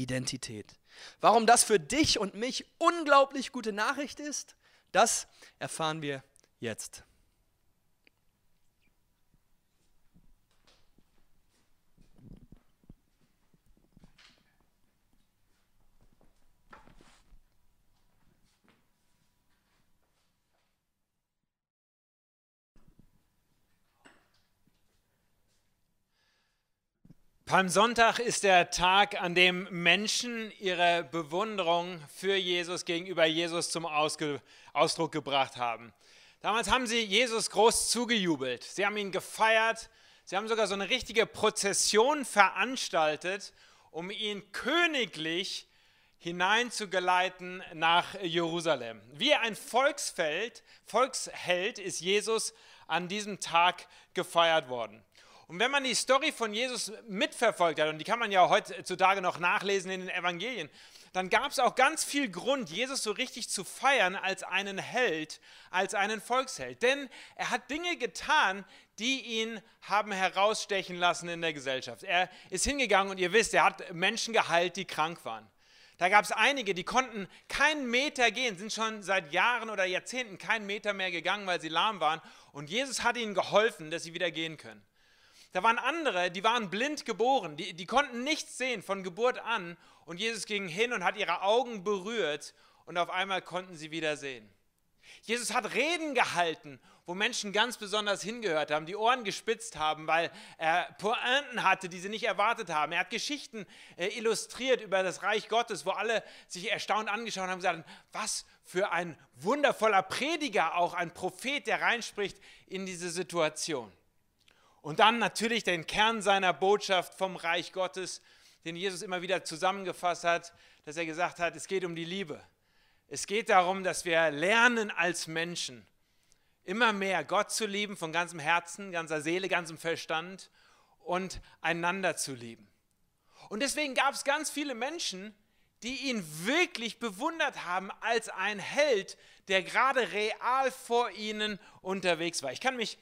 Identität. Warum das für dich und mich unglaublich gute Nachricht ist, das erfahren wir jetzt. Palmsonntag ist der Tag, an dem Menschen ihre Bewunderung für Jesus gegenüber Jesus zum Ausge Ausdruck gebracht haben. Damals haben sie Jesus groß zugejubelt. Sie haben ihn gefeiert. Sie haben sogar so eine richtige Prozession veranstaltet, um ihn königlich hineinzugeleiten nach Jerusalem. Wie ein Volksfeld, Volksheld ist Jesus an diesem Tag gefeiert worden. Und wenn man die Story von Jesus mitverfolgt hat, und die kann man ja heutzutage noch nachlesen in den Evangelien, dann gab es auch ganz viel Grund, Jesus so richtig zu feiern als einen Held, als einen Volksheld. Denn er hat Dinge getan, die ihn haben herausstechen lassen in der Gesellschaft. Er ist hingegangen und ihr wisst, er hat Menschen geheilt, die krank waren. Da gab es einige, die konnten keinen Meter gehen, sind schon seit Jahren oder Jahrzehnten keinen Meter mehr gegangen, weil sie lahm waren. Und Jesus hat ihnen geholfen, dass sie wieder gehen können. Da waren andere, die waren blind geboren, die, die konnten nichts sehen von Geburt an. Und Jesus ging hin und hat ihre Augen berührt und auf einmal konnten sie wieder sehen. Jesus hat Reden gehalten, wo Menschen ganz besonders hingehört haben, die Ohren gespitzt haben, weil er Pointen hatte, die sie nicht erwartet haben. Er hat Geschichten äh, illustriert über das Reich Gottes, wo alle sich erstaunt angeschaut haben und gesagt haben, was für ein wundervoller Prediger, auch ein Prophet, der reinspricht in diese Situation. Und dann natürlich den Kern seiner Botschaft vom Reich Gottes, den Jesus immer wieder zusammengefasst hat, dass er gesagt hat, es geht um die Liebe. Es geht darum, dass wir lernen als Menschen immer mehr Gott zu lieben von ganzem Herzen, ganzer Seele, ganzem Verstand und einander zu lieben. Und deswegen gab es ganz viele Menschen, die ihn wirklich bewundert haben als ein Held, der gerade real vor ihnen unterwegs war. Ich kann mich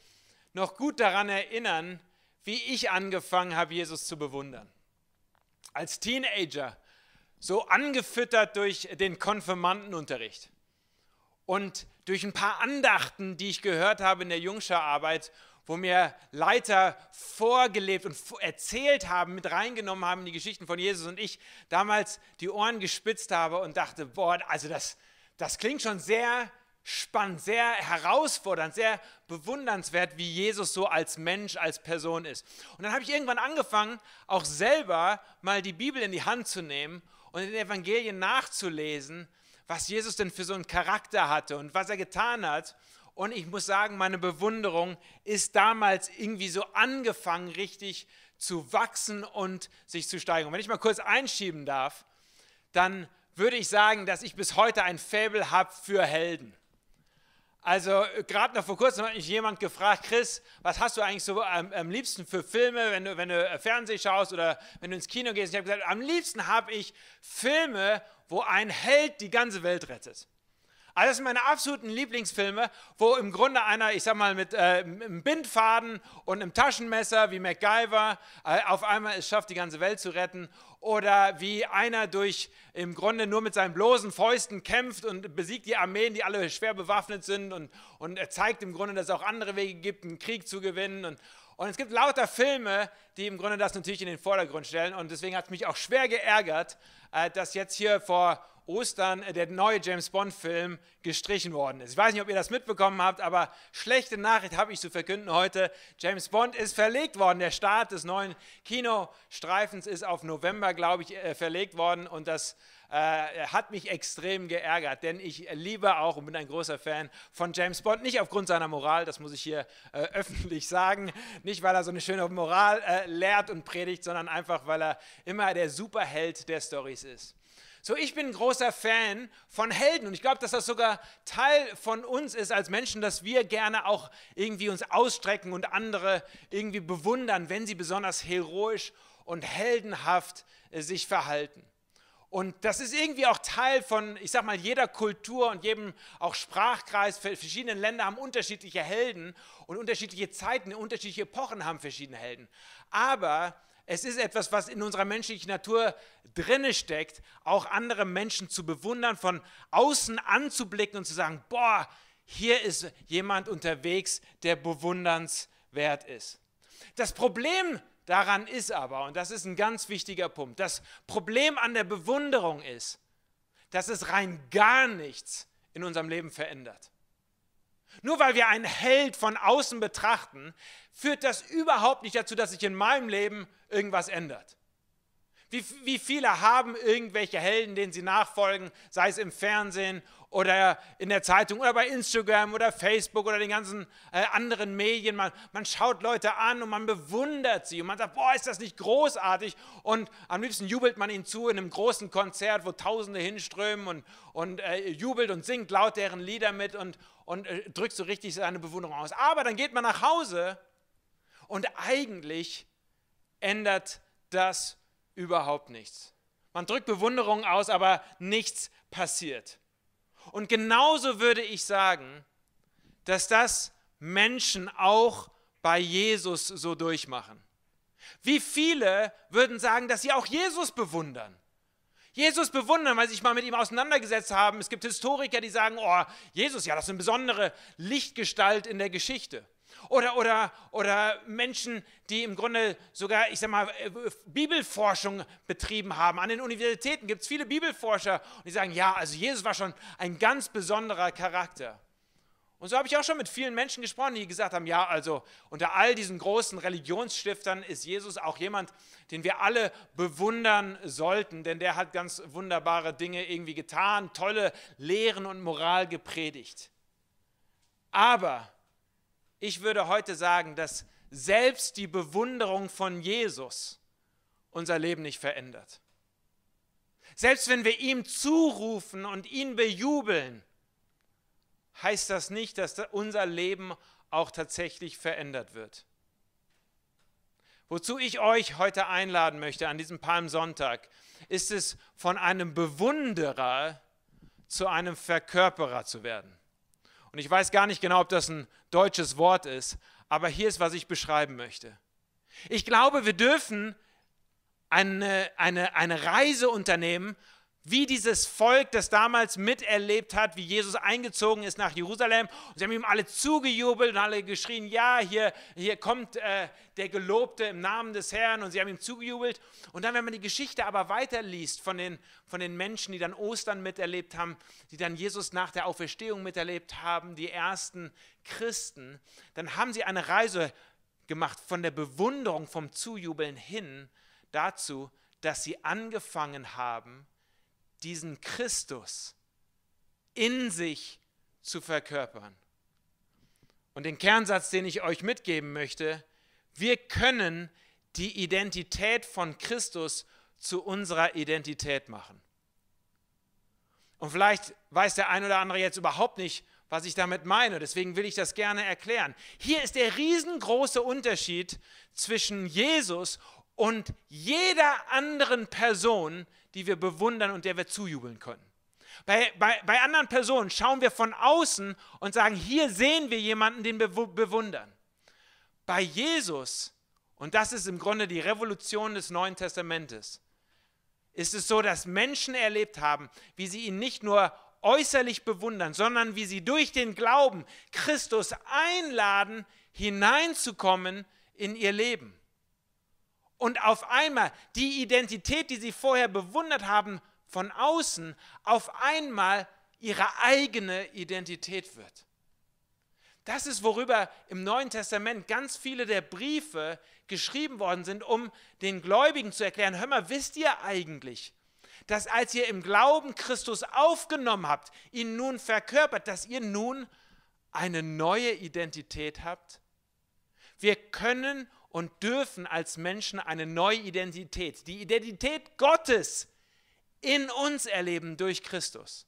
noch gut daran erinnern, wie ich angefangen habe, Jesus zu bewundern. Als Teenager, so angefüttert durch den Konfirmandenunterricht und durch ein paar Andachten, die ich gehört habe in der Jungscherarbeit, wo mir Leiter vorgelebt und erzählt haben, mit reingenommen haben die Geschichten von Jesus und ich damals die Ohren gespitzt habe und dachte, boah, also das, das klingt schon sehr spannend, sehr herausfordernd, sehr bewundernswert, wie Jesus so als Mensch, als Person ist. Und dann habe ich irgendwann angefangen, auch selber mal die Bibel in die Hand zu nehmen und in den Evangelien nachzulesen, was Jesus denn für so einen Charakter hatte und was er getan hat. Und ich muss sagen, meine Bewunderung ist damals irgendwie so angefangen, richtig zu wachsen und sich zu steigern. Und wenn ich mal kurz einschieben darf, dann würde ich sagen, dass ich bis heute ein Faible habe für Helden. Also gerade noch vor kurzem hat mich jemand gefragt, Chris, was hast du eigentlich so am, am, liebsten für Filme, wenn du, wenn du äh, Fernsehen schaust oder wenn du ins Kino gehst? Ich habe gesagt, am liebsten habe ich Filme, wo ein Held die ganze Welt rettet. Also das sind meine absoluten Lieblingsfilme, wo im Grunde einer, ich sag mal, mit äh, einem Bindfaden und einem Taschenmesser wie MacGyver äh, auf einmal es schafft, die ganze Welt zu retten. Oder wie einer durch im Grunde nur mit seinen bloßen Fäusten kämpft und besiegt die Armeen, die alle schwer bewaffnet sind. Und, und er zeigt im Grunde, dass es auch andere Wege gibt, einen Krieg zu gewinnen. Und, und es gibt lauter Filme, die im Grunde das natürlich in den Vordergrund stellen. Und deswegen hat es mich auch schwer geärgert, äh, dass jetzt hier vor Ostern der neue James Bond-Film gestrichen worden ist. Ich weiß nicht, ob ihr das mitbekommen habt, aber schlechte Nachricht habe ich zu verkünden heute. James Bond ist verlegt worden. Der Start des neuen Kinostreifens ist auf November, glaube ich, äh, verlegt worden und das äh, hat mich extrem geärgert, denn ich liebe auch und bin ein großer Fan von James Bond. Nicht aufgrund seiner Moral, das muss ich hier äh, öffentlich sagen, nicht weil er so eine schöne Moral äh, lehrt und predigt, sondern einfach, weil er immer der Superheld der Stories ist. So, ich bin ein großer Fan von Helden und ich glaube, dass das sogar Teil von uns ist als Menschen, dass wir gerne auch irgendwie uns ausstrecken und andere irgendwie bewundern, wenn sie besonders heroisch und heldenhaft äh, sich verhalten. Und das ist irgendwie auch Teil von, ich sag mal, jeder Kultur und jedem auch Sprachkreis. Verschiedene Länder haben unterschiedliche Helden und unterschiedliche Zeiten, unterschiedliche Epochen haben verschiedene Helden. Aber es ist etwas, was in unserer menschlichen Natur drinne steckt, auch andere Menschen zu bewundern, von außen anzublicken und zu sagen, boah, hier ist jemand unterwegs, der bewundernswert ist. Das Problem daran ist aber, und das ist ein ganz wichtiger Punkt, das Problem an der Bewunderung ist, dass es rein gar nichts in unserem Leben verändert. Nur weil wir einen Held von außen betrachten, führt das überhaupt nicht dazu, dass sich in meinem Leben irgendwas ändert. Wie, wie viele haben irgendwelche Helden, denen sie nachfolgen, sei es im Fernsehen oder in der Zeitung oder bei Instagram oder Facebook oder den ganzen äh, anderen Medien. Man, man schaut Leute an und man bewundert sie und man sagt, boah, ist das nicht großartig? Und am liebsten jubelt man ihnen zu in einem großen Konzert, wo Tausende hinströmen und, und äh, jubelt und singt laut deren Lieder mit und, und äh, drückt so richtig seine Bewunderung aus. Aber dann geht man nach Hause und eigentlich ändert das überhaupt nichts. Man drückt Bewunderung aus, aber nichts passiert. Und genauso würde ich sagen, dass das Menschen auch bei Jesus so durchmachen. Wie viele würden sagen, dass sie auch Jesus bewundern? Jesus bewundern, weil sie sich mal mit ihm auseinandergesetzt haben. Es gibt Historiker, die sagen, oh, Jesus, ja, das ist eine besondere Lichtgestalt in der Geschichte. Oder, oder, oder Menschen, die im Grunde sogar, ich sag mal, äh, Bibelforschung betrieben haben. An den Universitäten gibt es viele Bibelforscher die sagen, ja, also Jesus war schon ein ganz besonderer Charakter. Und so habe ich auch schon mit vielen Menschen gesprochen, die gesagt haben, ja, also unter all diesen großen Religionsstiftern ist Jesus auch jemand, den wir alle bewundern sollten, denn der hat ganz wunderbare Dinge irgendwie getan, tolle Lehren und Moral gepredigt. Aber ich würde heute sagen, dass selbst die Bewunderung von Jesus unser Leben nicht verändert. Selbst wenn wir ihm zurufen und ihn bejubeln, heißt das nicht, dass unser Leben auch tatsächlich verändert wird. Wozu ich euch heute einladen möchte an diesem Palmsonntag, ist es, von einem Bewunderer zu einem Verkörperer zu werden. Und ich weiß gar nicht genau, ob das ein deutsches Wort ist, aber hier ist, was ich beschreiben möchte. Ich glaube, wir dürfen eine, eine, eine Reise unternehmen, wie dieses Volk, das damals miterlebt hat, wie Jesus eingezogen ist nach Jerusalem. Und sie haben ihm alle zugejubelt und alle geschrien, ja, hier, hier kommt äh, der Gelobte im Namen des Herrn. Und sie haben ihm zugejubelt. Und dann, wenn man die Geschichte aber weiterliest von den, von den Menschen, die dann Ostern miterlebt haben, die dann Jesus nach der Auferstehung miterlebt haben, die ersten Christen, dann haben sie eine Reise gemacht von der Bewunderung, vom Zujubeln hin dazu, dass sie angefangen haben, diesen Christus in sich zu verkörpern. Und den Kernsatz, den ich euch mitgeben möchte, wir können die Identität von Christus zu unserer Identität machen. Und vielleicht weiß der ein oder andere jetzt überhaupt nicht, was ich damit meine. Deswegen will ich das gerne erklären. Hier ist der riesengroße Unterschied zwischen Jesus und jeder anderen Person, die wir bewundern und der wir zujubeln können. Bei, bei, bei anderen Personen schauen wir von außen und sagen, hier sehen wir jemanden, den wir bewundern. Bei Jesus, und das ist im Grunde die Revolution des Neuen Testamentes, ist es so, dass Menschen erlebt haben, wie sie ihn nicht nur äußerlich bewundern, sondern wie sie durch den Glauben Christus einladen, hineinzukommen in ihr Leben. Und auf einmal die Identität, die sie vorher bewundert haben, von außen auf einmal ihre eigene Identität wird. Das ist, worüber im Neuen Testament ganz viele der Briefe geschrieben worden sind, um den Gläubigen zu erklären, hör mal, wisst ihr eigentlich, dass als ihr im Glauben Christus aufgenommen habt, ihn nun verkörpert, dass ihr nun eine neue Identität habt? Wir können und dürfen als Menschen eine neue Identität, die Identität Gottes, in uns erleben durch Christus.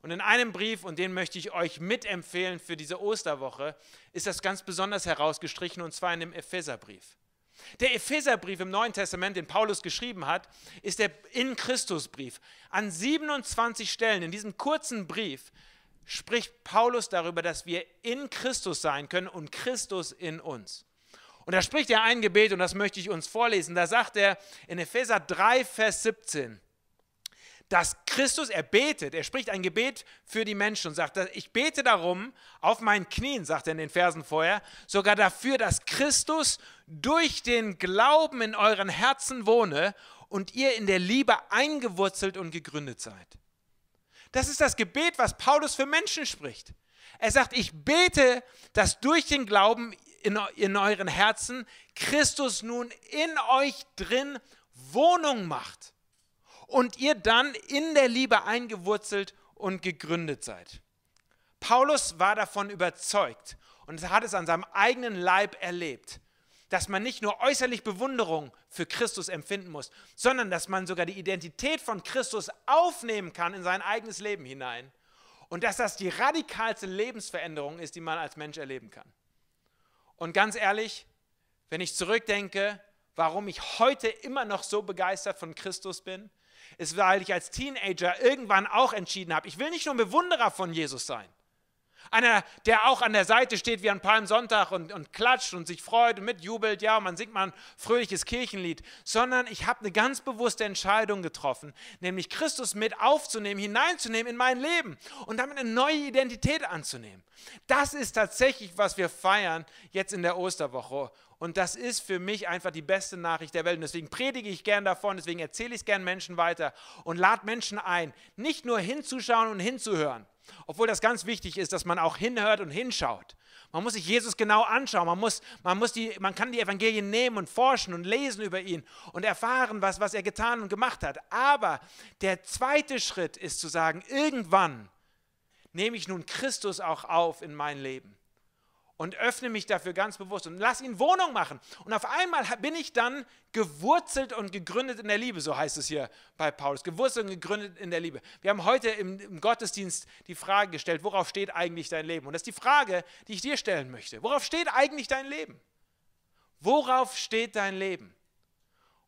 Und in einem Brief, und den möchte ich euch mitempfehlen für diese Osterwoche, ist das ganz besonders herausgestrichen, und zwar in dem Epheserbrief. Der Epheserbrief im Neuen Testament, den Paulus geschrieben hat, ist der In Christusbrief. An 27 Stellen in diesem kurzen Brief spricht Paulus darüber, dass wir in Christus sein können und Christus in uns. Und da spricht er ein Gebet und das möchte ich uns vorlesen. Da sagt er in Epheser 3, Vers 17, dass Christus, er betet, er spricht ein Gebet für die Menschen und sagt, ich bete darum, auf meinen Knien, sagt er in den Versen vorher, sogar dafür, dass Christus durch den Glauben in euren Herzen wohne und ihr in der Liebe eingewurzelt und gegründet seid. Das ist das Gebet, was Paulus für Menschen spricht. Er sagt, ich bete, dass durch den Glauben in, in euren Herzen Christus nun in euch drin Wohnung macht und ihr dann in der Liebe eingewurzelt und gegründet seid. Paulus war davon überzeugt und hat es an seinem eigenen Leib erlebt, dass man nicht nur äußerlich Bewunderung für Christus empfinden muss, sondern dass man sogar die Identität von Christus aufnehmen kann in sein eigenes Leben hinein und dass das die radikalste Lebensveränderung ist, die man als Mensch erleben kann. Und ganz ehrlich, wenn ich zurückdenke, warum ich heute immer noch so begeistert von Christus bin, ist, weil ich als Teenager irgendwann auch entschieden habe, ich will nicht nur ein Bewunderer von Jesus sein. Einer, der auch an der Seite steht wie an Palmsonntag und, und klatscht und sich freut und mitjubelt, ja, und man singt mal ein fröhliches Kirchenlied, sondern ich habe eine ganz bewusste Entscheidung getroffen, nämlich Christus mit aufzunehmen, hineinzunehmen in mein Leben und damit eine neue Identität anzunehmen. Das ist tatsächlich, was wir feiern jetzt in der Osterwoche. Und das ist für mich einfach die beste Nachricht der Welt. Und deswegen predige ich gern davon, deswegen erzähle ich es gern Menschen weiter und lade Menschen ein, nicht nur hinzuschauen und hinzuhören, obwohl das ganz wichtig ist, dass man auch hinhört und hinschaut. Man muss sich Jesus genau anschauen. Man, muss, man, muss die, man kann die Evangelien nehmen und forschen und lesen über ihn und erfahren, was, was er getan und gemacht hat. Aber der zweite Schritt ist zu sagen, irgendwann nehme ich nun Christus auch auf in mein Leben und öffne mich dafür ganz bewusst und lass ihn Wohnung machen. Und auf einmal bin ich dann gewurzelt und gegründet in der Liebe, so heißt es hier bei Paulus. Gewurzelt und gegründet in der Liebe. Wir haben heute im, im Gottesdienst die Frage gestellt, worauf steht eigentlich dein Leben? Und das ist die Frage, die ich dir stellen möchte. Worauf steht eigentlich dein Leben? Worauf steht dein Leben?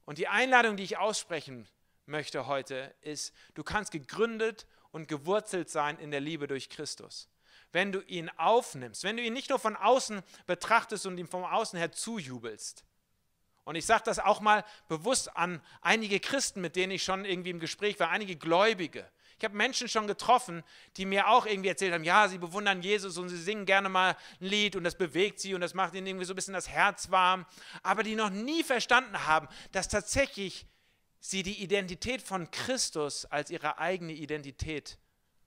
Und die Einladung, die ich aussprechen möchte heute, ist, du kannst gegründet und gewurzelt sein in der Liebe durch Christus wenn du ihn aufnimmst, wenn du ihn nicht nur von außen betrachtest und ihm von außen her zujubelst. Und ich sage das auch mal bewusst an einige Christen, mit denen ich schon irgendwie im Gespräch war, einige Gläubige. Ich habe Menschen schon getroffen, die mir auch irgendwie erzählt haben, ja, sie bewundern Jesus und sie singen gerne mal ein Lied und das bewegt sie und das macht ihnen irgendwie so ein bisschen das Herz warm, aber die noch nie verstanden haben, dass tatsächlich sie die Identität von Christus als ihre eigene Identität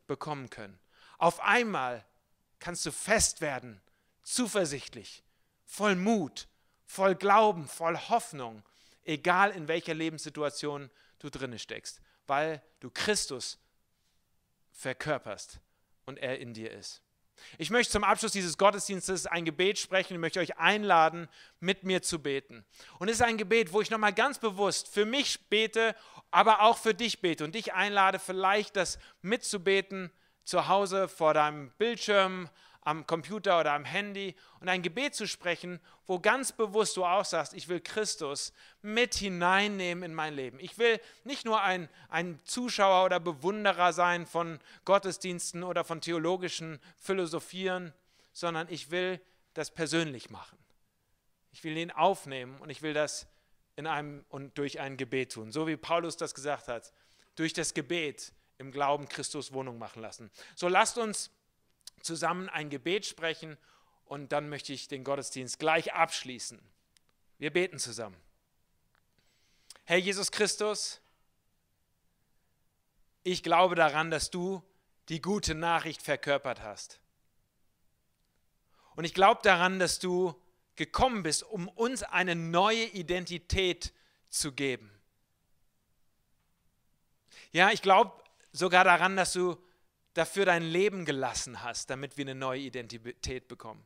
bekommen können. Auf einmal kannst du fest werden, zuversichtlich, voll Mut, voll Glauben, voll Hoffnung, egal in welcher Lebenssituation du drinne steckst, weil du Christus verkörperst und er in dir ist. Ich möchte zum Abschluss dieses Gottesdienstes ein Gebet sprechen und möchte euch einladen, mit mir zu beten. Und es ist ein Gebet, wo ich nochmal ganz bewusst für mich bete, aber auch für dich bete und dich einlade, vielleicht das mitzubeten zu Hause vor deinem Bildschirm, am Computer oder am Handy und ein Gebet zu sprechen, wo ganz bewusst du auch sagst, ich will Christus mit hineinnehmen in mein Leben. Ich will nicht nur ein, ein Zuschauer oder Bewunderer sein von Gottesdiensten oder von theologischen Philosophieren, sondern ich will das persönlich machen. Ich will ihn aufnehmen und ich will das in einem und durch ein Gebet tun. So wie Paulus das gesagt hat, durch das Gebet im Glauben Christus Wohnung machen lassen. So lasst uns zusammen ein Gebet sprechen und dann möchte ich den Gottesdienst gleich abschließen. Wir beten zusammen. Herr Jesus Christus, ich glaube daran, dass du die gute Nachricht verkörpert hast. Und ich glaube daran, dass du gekommen bist, um uns eine neue Identität zu geben. Ja, ich glaube sogar daran, dass du dafür dein Leben gelassen hast, damit wir eine neue Identität bekommen.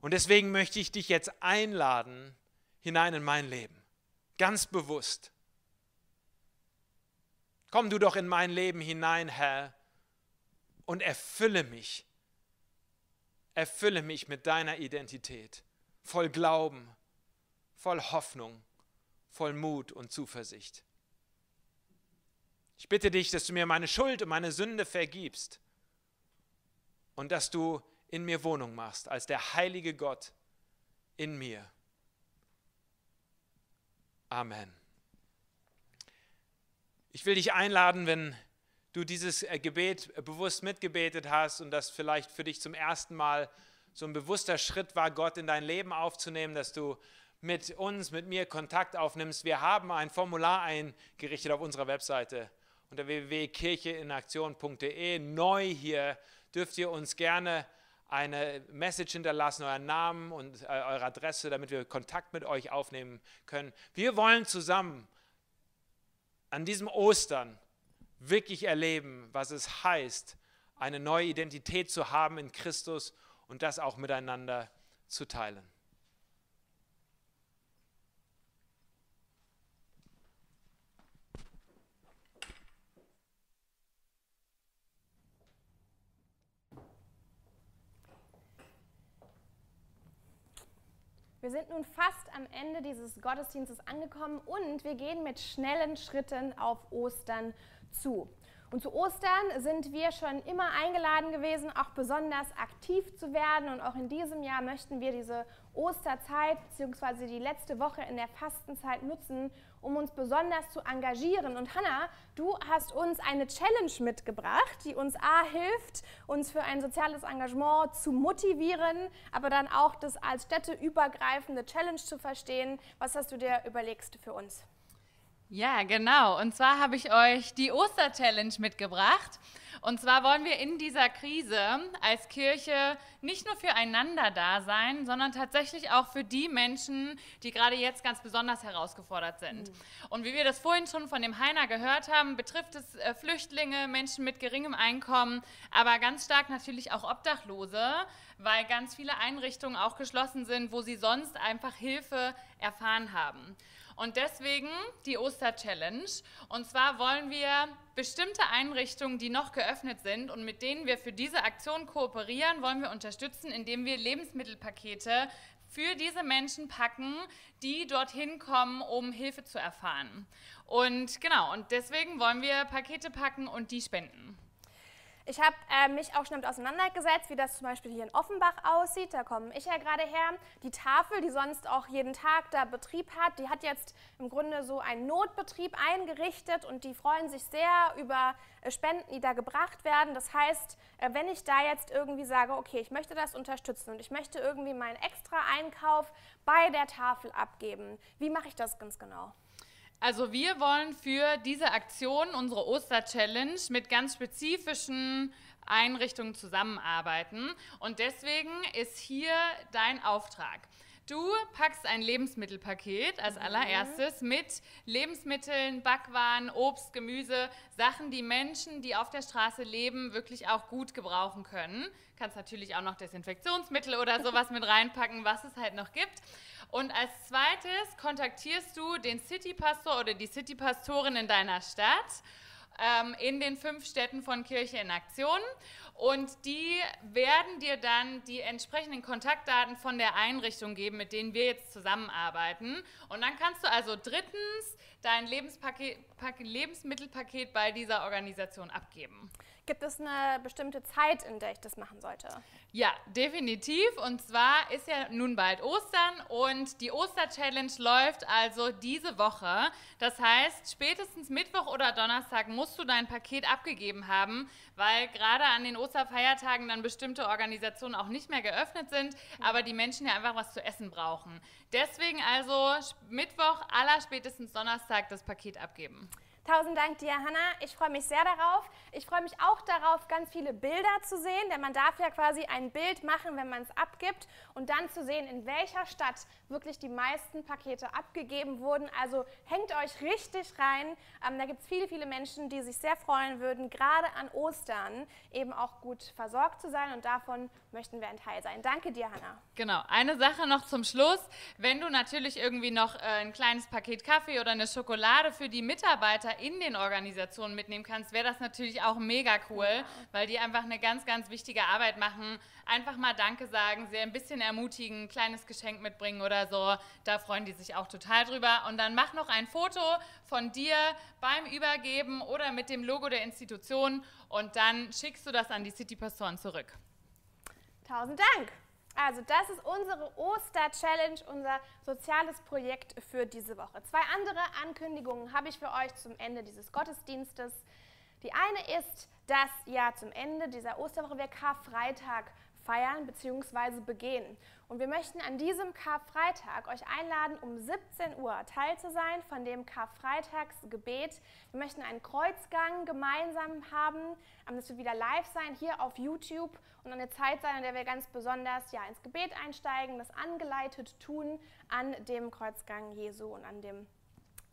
Und deswegen möchte ich dich jetzt einladen hinein in mein Leben, ganz bewusst. Komm du doch in mein Leben hinein, Herr, und erfülle mich. Erfülle mich mit deiner Identität, voll Glauben, voll Hoffnung, voll Mut und Zuversicht. Ich bitte dich, dass du mir meine Schuld und meine Sünde vergibst und dass du in mir Wohnung machst als der heilige Gott in mir. Amen. Ich will dich einladen, wenn du dieses äh, Gebet bewusst mitgebetet hast und das vielleicht für dich zum ersten Mal so ein bewusster Schritt war, Gott in dein Leben aufzunehmen, dass du mit uns, mit mir Kontakt aufnimmst. Wir haben ein Formular eingerichtet auf unserer Webseite unter www.kircheinaktion.de. Neu hier dürft ihr uns gerne eine Message hinterlassen, euren Namen und äh, eure Adresse, damit wir Kontakt mit euch aufnehmen können. Wir wollen zusammen an diesem Ostern wirklich erleben, was es heißt, eine neue Identität zu haben in Christus und das auch miteinander zu teilen. Wir sind nun fast am Ende dieses Gottesdienstes angekommen und wir gehen mit schnellen Schritten auf Ostern zu. Und zu Ostern sind wir schon immer eingeladen gewesen, auch besonders aktiv zu werden. Und auch in diesem Jahr möchten wir diese Osterzeit bzw. die letzte Woche in der Fastenzeit nutzen, um uns besonders zu engagieren. Und Hanna, du hast uns eine Challenge mitgebracht, die uns A hilft, uns für ein soziales Engagement zu motivieren, aber dann auch das als städteübergreifende Challenge zu verstehen. Was hast du dir überlegst für uns? Ja, genau. Und zwar habe ich euch die Oster-Challenge mitgebracht. Und zwar wollen wir in dieser Krise als Kirche nicht nur füreinander da sein, sondern tatsächlich auch für die Menschen, die gerade jetzt ganz besonders herausgefordert sind. Mhm. Und wie wir das vorhin schon von dem Heiner gehört haben, betrifft es äh, Flüchtlinge, Menschen mit geringem Einkommen, aber ganz stark natürlich auch Obdachlose, weil ganz viele Einrichtungen auch geschlossen sind, wo sie sonst einfach Hilfe erfahren haben. Und deswegen die Oster-Challenge. Und zwar wollen wir bestimmte Einrichtungen, die noch geöffnet sind und mit denen wir für diese Aktion kooperieren, wollen wir unterstützen, indem wir Lebensmittelpakete für diese Menschen packen, die dorthin kommen, um Hilfe zu erfahren. Und genau, und deswegen wollen wir Pakete packen und die spenden. Ich habe äh, mich auch schon damit auseinandergesetzt, wie das zum Beispiel hier in Offenbach aussieht. Da komme ich ja gerade her. Die Tafel, die sonst auch jeden Tag da Betrieb hat, die hat jetzt im Grunde so einen Notbetrieb eingerichtet und die freuen sich sehr über äh, Spenden, die da gebracht werden. Das heißt, äh, wenn ich da jetzt irgendwie sage, okay, ich möchte das unterstützen und ich möchte irgendwie meinen extra Einkauf bei der Tafel abgeben, wie mache ich das ganz genau? Also wir wollen für diese Aktion, unsere Oster-Challenge, mit ganz spezifischen Einrichtungen zusammenarbeiten. Und deswegen ist hier dein Auftrag. Du packst ein Lebensmittelpaket als mhm. allererstes mit Lebensmitteln, Backwaren, Obst, Gemüse, Sachen, die Menschen, die auf der Straße leben, wirklich auch gut gebrauchen können. Kannst natürlich auch noch Desinfektionsmittel oder sowas mit reinpacken, was es halt noch gibt. Und als zweites kontaktierst du den City-Pastor oder die City-Pastorin in deiner Stadt ähm, in den fünf Städten von Kirche in Aktion. Und die werden dir dann die entsprechenden Kontaktdaten von der Einrichtung geben, mit denen wir jetzt zusammenarbeiten. Und dann kannst du also drittens dein Lebensmittelpaket bei dieser Organisation abgeben. Gibt es eine bestimmte Zeit, in der ich das machen sollte? Ja, definitiv. Und zwar ist ja nun bald Ostern und die Oster-Challenge läuft also diese Woche. Das heißt, spätestens Mittwoch oder Donnerstag musst du dein Paket abgegeben haben, weil gerade an den Osterfeiertagen dann bestimmte Organisationen auch nicht mehr geöffnet sind, aber die Menschen ja einfach was zu essen brauchen. Deswegen also Mittwoch, aller spätestens Donnerstag das Paket abgeben. Tausend Dank dir, Hanna. Ich freue mich sehr darauf. Ich freue mich auch darauf, ganz viele Bilder zu sehen, denn man darf ja quasi ein Bild machen, wenn man es abgibt und dann zu sehen, in welcher Stadt wirklich die meisten Pakete abgegeben wurden. Also hängt euch richtig rein. Ähm, da gibt es viele, viele Menschen, die sich sehr freuen würden, gerade an Ostern eben auch gut versorgt zu sein und davon möchten wir ein Teil sein. Danke dir, Hanna. Genau. Eine Sache noch zum Schluss. Wenn du natürlich irgendwie noch äh, ein kleines Paket Kaffee oder eine Schokolade für die Mitarbeiter in den Organisationen mitnehmen kannst, wäre das natürlich auch mega cool, ja. weil die einfach eine ganz, ganz wichtige Arbeit machen. Einfach mal Danke sagen, sie ein bisschen ermutigen, ein kleines Geschenk mitbringen oder so. Da freuen die sich auch total drüber. Und dann mach noch ein Foto von dir beim Übergeben oder mit dem Logo der Institution und dann schickst du das an die City-Pastoren zurück. Tausend Dank! Also das ist unsere Oster-Challenge, unser soziales Projekt für diese Woche. Zwei andere Ankündigungen habe ich für euch zum Ende dieses Gottesdienstes. Die eine ist, dass ja zum Ende dieser Osterwoche wir Karfreitag feiern bzw. begehen. Und wir möchten an diesem Karfreitag euch einladen, um 17 Uhr Teil zu sein von dem Karfreitagsgebet. Wir möchten einen Kreuzgang gemeinsam haben. Das wird wieder live sein hier auf YouTube und eine Zeit sein, in der wir ganz besonders ja, ins Gebet einsteigen, das angeleitet tun an dem Kreuzgang Jesu und an dem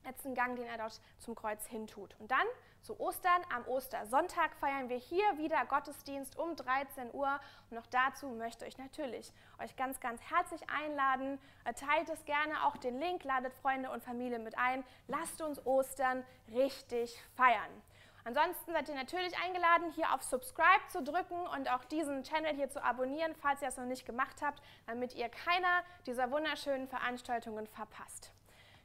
letzten Gang, den er dort zum Kreuz hintut. Und dann zu Ostern, am Ostersonntag feiern wir hier wieder Gottesdienst um 13 Uhr. Und noch dazu möchte ich natürlich euch ganz, ganz herzlich einladen. Teilt es gerne auch den Link, ladet Freunde und Familie mit ein. Lasst uns Ostern richtig feiern. Ansonsten seid ihr natürlich eingeladen, hier auf Subscribe zu drücken und auch diesen Channel hier zu abonnieren, falls ihr es noch nicht gemacht habt, damit ihr keiner dieser wunderschönen Veranstaltungen verpasst.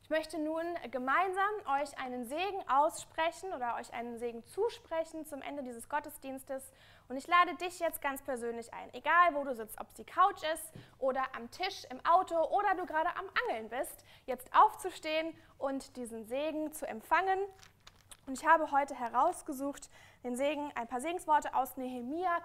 Ich möchte nun gemeinsam euch einen Segen aussprechen oder euch einen Segen zusprechen zum Ende dieses Gottesdienstes. Und ich lade dich jetzt ganz persönlich ein, egal wo du sitzt, ob es die Couch ist oder am Tisch, im Auto oder du gerade am Angeln bist, jetzt aufzustehen und diesen Segen zu empfangen. Und ich habe heute herausgesucht den Segen, ein paar Segensworte aus Nehemia